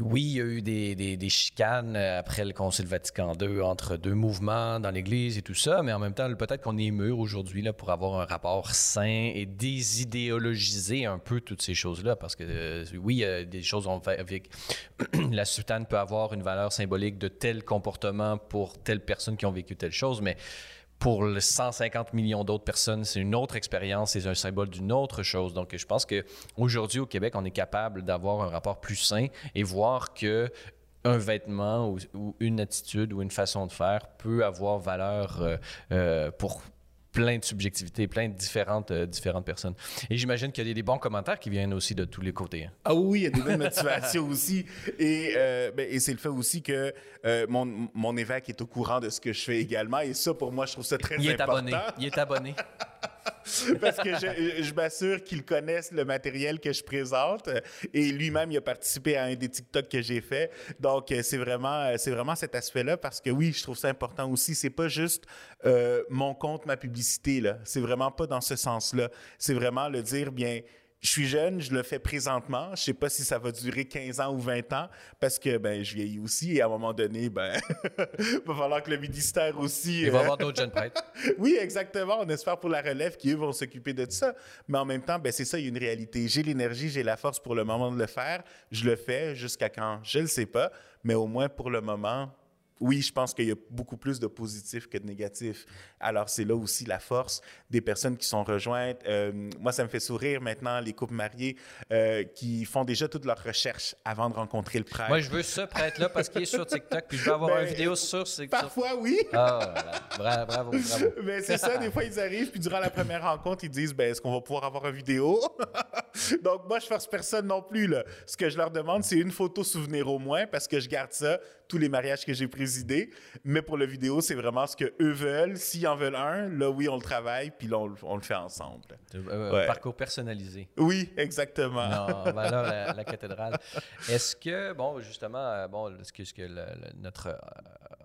oui, il y a eu des, chicanes euh, après le Concile Vatican II entre deux mouvements dans l'Église et tout ça, mais en même temps, peut-être qu'on est mûr aujourd'hui pour avoir un rapport sain et désidéologiser un peu toutes ces choses-là, parce que euh, oui, des choses ont fait avec la soutane peut avoir une valeur symbolique de tel comportement pour telle personne qui ont vécu telle chose, mais pour les 150 millions d'autres personnes, c'est une autre expérience, c'est un symbole d'une autre chose. Donc, je pense qu'aujourd'hui, au Québec, on est capable d'avoir un rapport plus sain et voir que un vêtement ou, une attitude ou une façon de faire peut avoir valeur euh, euh, pour plein de subjectivités, plein de différentes, euh, différentes personnes. Et j'imagine qu'il y a des, bons commentaires qui viennent aussi de tous les côtés. Hein. Ah oui, il y a des bonnes motivations aussi. Et, euh, ben, et c'est le fait aussi que euh, mon, mon évêque est au courant de ce que je fais également. Et ça, pour moi, je trouve ça très il est Abonné. Il est abonné. parce que je, m'assure qu'il connaisse le matériel que je présente. Et lui-même, il a participé à un des TikTok que j'ai fait. Donc, c'est vraiment, c'est vraiment cet aspect-là parce que oui, je trouve ça important aussi. C'est pas juste euh, mon compte, ma publicité, là. C'est vraiment pas dans ce sens-là. C'est vraiment le dire, bien, je suis jeune, je le fais présentement. Je sais pas si ça va durer 15 ans ou 20 ans parce que ben je vieillis aussi et à un moment donné, ben va falloir que le ministère aussi. Il va y avoir d'autres jeunes prêtres. oui, exactement. On espère pour la relève qui eux vont s'occuper de ça. Mais en même temps, ben c'est ça, il y a une réalité. J'ai l'énergie, j'ai la force pour le moment de le faire. Je le fais jusqu'à quand, je le sais pas. Mais au moins pour le moment, oui, je pense qu'il y a beaucoup plus de positifs que de négatifs. Alors, c'est là aussi la force des personnes qui sont rejointes. Euh, moi, ça me fait sourire maintenant, les couples mariés euh, qui font déjà toutes leurs recherches avant de rencontrer le prêtre. Moi, je veux ce prêtre-là parce qu'il est sur TikTok, puis je veux avoir une ben, vidéo sur TikTok. Parfois, oui. Ah, bravo, bravo, bravo. Mais c'est ça, des fois, ils arrivent, puis durant la première rencontre, ils disent, ben, est-ce qu'on va pouvoir avoir une vidéo? Donc, moi, je force personne non plus. Là. Ce que je leur demande, c'est une photo souvenir au moins, parce que je garde ça, tous les mariages que j'ai présidés. Mais pour la vidéo, c'est vraiment ce qu'eux veulent. S'ils en veulent un, là, oui, on le travaille, puis là, on, le fait ensemble. Euh, parcours personnalisé. Oui, exactement. Non, ben là, la, cathédrale. Est-ce que, bon, justement, euh, bon, ce que, ce que notre euh,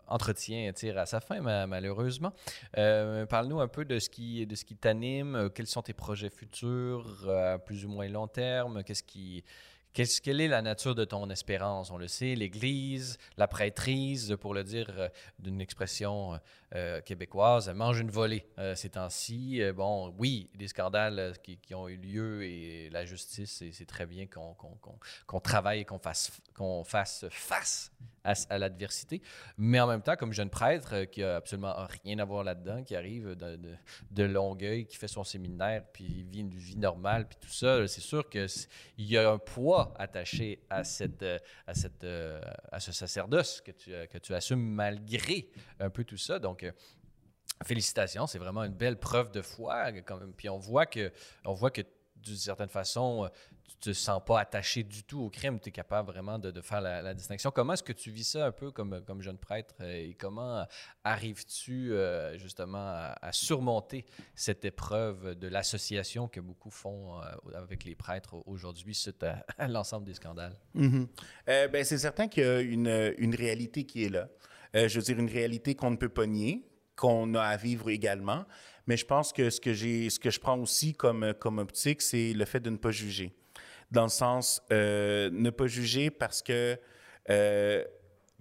entretien tire à sa fin, malheureusement. Parle-nous un peu de ce qui, de ce qui t'anime. Quels sont tes projets futurs à plus ou moins long terme? Qu'est-ce qui quelle est la nature de ton espérance? On le sait, l'Église, la prêtrise, pour le dire euh, d'une expression euh, euh, québécoise, mange une volée ces temps-ci. bon, oui, des scandales qui, ont eu lieu et la justice, c'est très bien qu'on travaille et qu'on fasse, qu'on fasse face à, l'adversité. Mais en même temps, comme jeune prêtre euh, qui a absolument rien à voir là-dedans, qui arrive de, Longueuil, qui fait son séminaire, puis vit une vie normale, puis tout ça, c'est sûr qu'il y a un poids attaché à, cette, euh, à, cette, euh, à ce sacerdoce que tu, que tu assumes malgré un peu tout ça. Donc, félicitations, c'est vraiment une belle preuve de foi. Quand même. Puis on voit que, on voit que d'une certaine façon, tu te sens pas attaché du tout au crime, tu es capable vraiment de, faire la, distinction. Comment est-ce que tu vis ça un peu comme, comme jeune prêtre euh, et comment arrives-tu euh, justement à, surmonter cette épreuve de l'association que beaucoup font euh, avec les prêtres aujourd'hui suite à, l'ensemble des scandales? Mm-hmm. ben, c'est certain qu'il y a une, réalité qui est là. Je veux dire, une réalité qu'on ne peut pas nier, qu'on a à vivre également. Mais je pense que ce que, j'ai, ce que je prends aussi comme, comme optique, c'est le fait de ne pas juger dans le sens euh, ne pas juger parce que euh,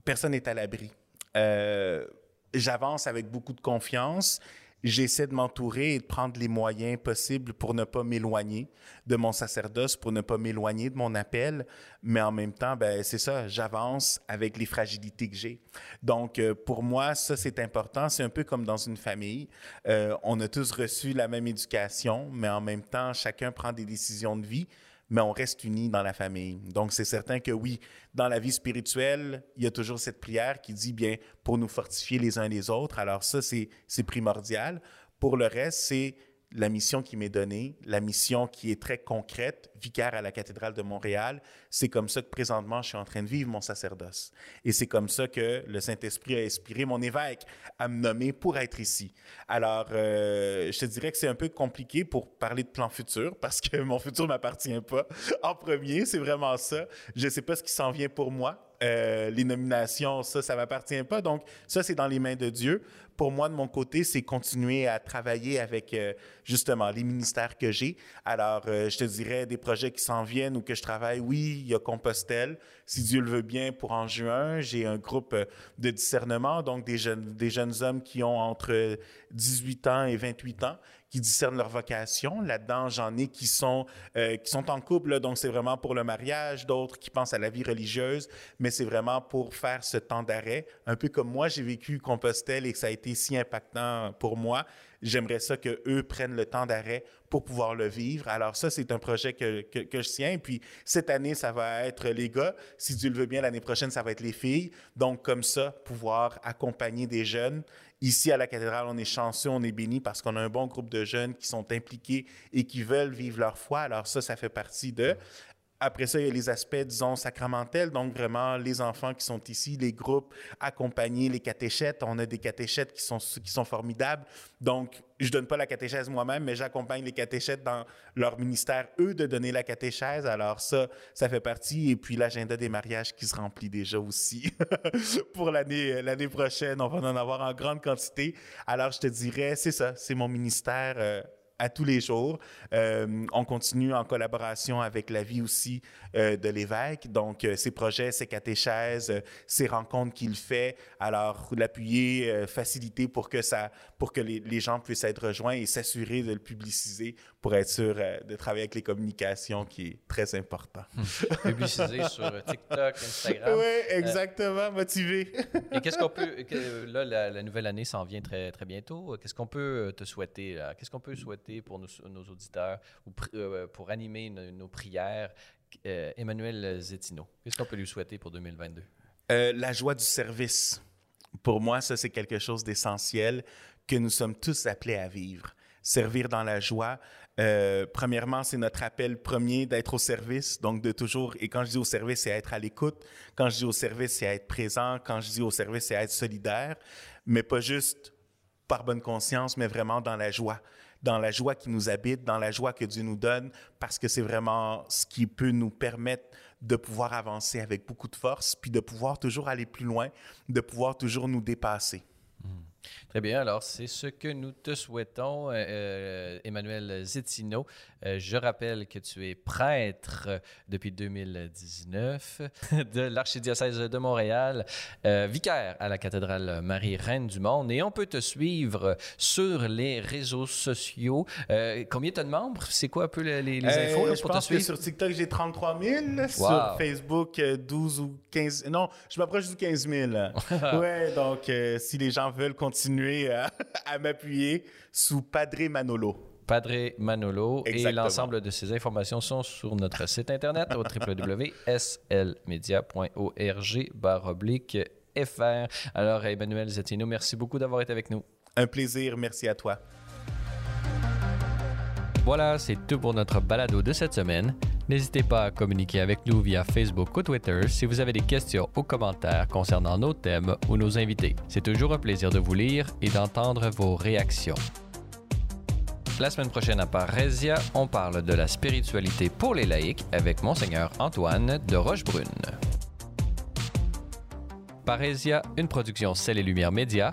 personne n'est à l'abri. Euh, j'avance avec beaucoup de confiance j'essaie de m'entourer et de prendre les moyens possibles pour ne pas m'éloigner de mon sacerdoce, pour ne pas m'éloigner de mon appel, mais en même temps, ben c'est ça, j'avance avec les fragilités que j'ai. Donc, euh, pour moi, ça, c'est important. C'est un peu comme dans une famille. Euh, on a tous reçu la même éducation, mais en même temps, chacun prend des décisions de vie mais on reste unis dans la famille. Donc, c'est certain que oui, dans la vie spirituelle, il y a toujours cette prière qui dit, bien, pour nous fortifier les uns les autres. Alors ça, c'est primordial. Pour le reste, c'est la mission qui m'est donnée, la mission qui est très concrète, vicaire à la cathédrale de Montréal, c'est comme ça que présentement je suis en train de vivre mon sacerdoce. Et c'est comme ça que le Saint-Esprit a inspiré mon évêque à me nommer pour être ici. Alors, euh, je te dirais que c'est un peu compliqué pour parler de plan futur parce que mon futur m'appartient pas. En premier, c'est vraiment ça. Je ne sais pas ce qui s'en vient pour moi. Euh, les nominations, ça, ça m'appartient pas. Donc, ça, c'est dans les mains de Dieu pour moi, de mon côté, c'est continuer à travailler avec euh, justement les ministères que j'ai. Alors, euh, je te dirais des projets qui s'en viennent ou que je travaille. Oui, il y a Compostelle, si Dieu le veut bien, pour en juin. J'ai un groupe euh, de discernement, donc des jeunes, des jeunes hommes qui ont entre 18 ans et 28 ans qui discernent leur vocation. Là-dedans, j'en ai qui sont, qui sont en couple, donc c'est vraiment pour le mariage, d'autres qui pensent à la vie religieuse, mais c'est vraiment pour faire ce temps d'arrêt. Un peu comme moi, j'ai vécu Compostelle et que ça a été si impactant pour moi. J'aimerais ça que eux prennent le temps d'arrêt pour pouvoir le vivre. Alors ça, c'est un projet que, que, je tiens. Puis cette année, ça va être les gars. Si Dieu le veut bien, l'année prochaine, ça va être les filles. Donc comme ça, pouvoir accompagner des jeunes Ici, à la cathédrale, on est chanceux, on est béni parce qu'on a un bon groupe de jeunes qui sont impliqués et qui veulent vivre leur foi. Alors ça, ça fait partie de. Après ça, il y a les aspects, disons, sacramentels, donc vraiment les enfants qui sont ici, les groupes, accompagner les catéchètes. On a des catéchètes qui sont, qui sont formidables. Donc, je donne pas la catéchèse moi-même, mais j'accompagne les catéchètes dans leur ministère, eux, de donner la catéchèse. Alors ça, ça fait partie. Et puis l'agenda des mariages qui se remplit déjà aussi pour l'année l'année prochaine. On va en avoir en grande quantité. Alors, je te dirais, c'est ça, c'est mon ministère. Euh, à tous les jours. Euh, on continue en collaboration avec la vie aussi euh, de l'évêque. Donc, euh, ses projets, ses catéchèses, ses rencontres qu'il fait. Alors, l'appuyer, faciliter pour que ça, pour que les, les, gens puissent être rejoints et s'assurer de le publiciser pour être sûr de travailler avec les communications, qui est très important. publiciser sur TikTok, Instagram. Oui, exactement, motivé. et qu'est-ce qu'on peut, là, la, nouvelle année s'en vient très, très bientôt. Qu'est-ce qu'on peut te souhaiter? Qu'est-ce qu'on peut souhaiter pour nos, auditeurs ou euh, pour animer nos, prières, euh, Emmanuel Zettino? Qu'est-ce qu'on peut lui souhaiter pour 2022? Euh, la joie du service. Pour moi, ça, c'est quelque chose d'essentiel que nous sommes tous appelés à vivre. Servir dans la joie. premièrement, c'est notre appel premier d'être au service, donc de toujours, et quand je dis au service, c'est être à l'écoute. Quand je dis au service, c'est être présent. Quand je dis au service, c'est être solidaire, mais pas juste par bonne conscience, mais vraiment dans la joie dans la joie qui nous habite, dans la joie que Dieu nous donne, parce que c'est vraiment ce qui peut nous permettre de pouvoir avancer avec beaucoup de force, puis de pouvoir toujours aller plus loin, de pouvoir toujours nous dépasser. Très bien. Alors, c'est ce que nous te souhaitons, euh, euh, Emmanuel Zettino. Euh, je rappelle que tu es prêtre depuis 2019 de l'archidiocèse de Montréal, vicaire à la cathédrale Marie-Reine du Monde. Et on peut te suivre sur les réseaux sociaux. combien tu as de membres? C'est quoi un peu les, infos je pense Que sur TikTok, j'ai 33 000. Sur Facebook, 12 ou 15... Non, je m'approche du 15 000. ouais, donc si les gens veulent continuer à, m'appuyer sous Padre Manolo. Padre Manolo. Et l'ensemble de ces informations sont sur notre site internet au www.slmedia.org fr. Alors, Emmanuel Zatino, merci beaucoup d'avoir été avec nous. Un plaisir. Merci à toi. Voilà, c'est tout pour notre balado de cette semaine. N'hésitez pas à communiquer avec nous via Facebook ou Twitter si vous avez des questions ou commentaires concernant nos thèmes ou nos invités. C'est toujours un plaisir de vous lire et d'entendre vos réactions. La semaine prochaine à Parésia, on parle de la spiritualité pour les laïcs avec Monseigneur Antoine de Rochebrune. Parésia, une production Celle et Lumière Média,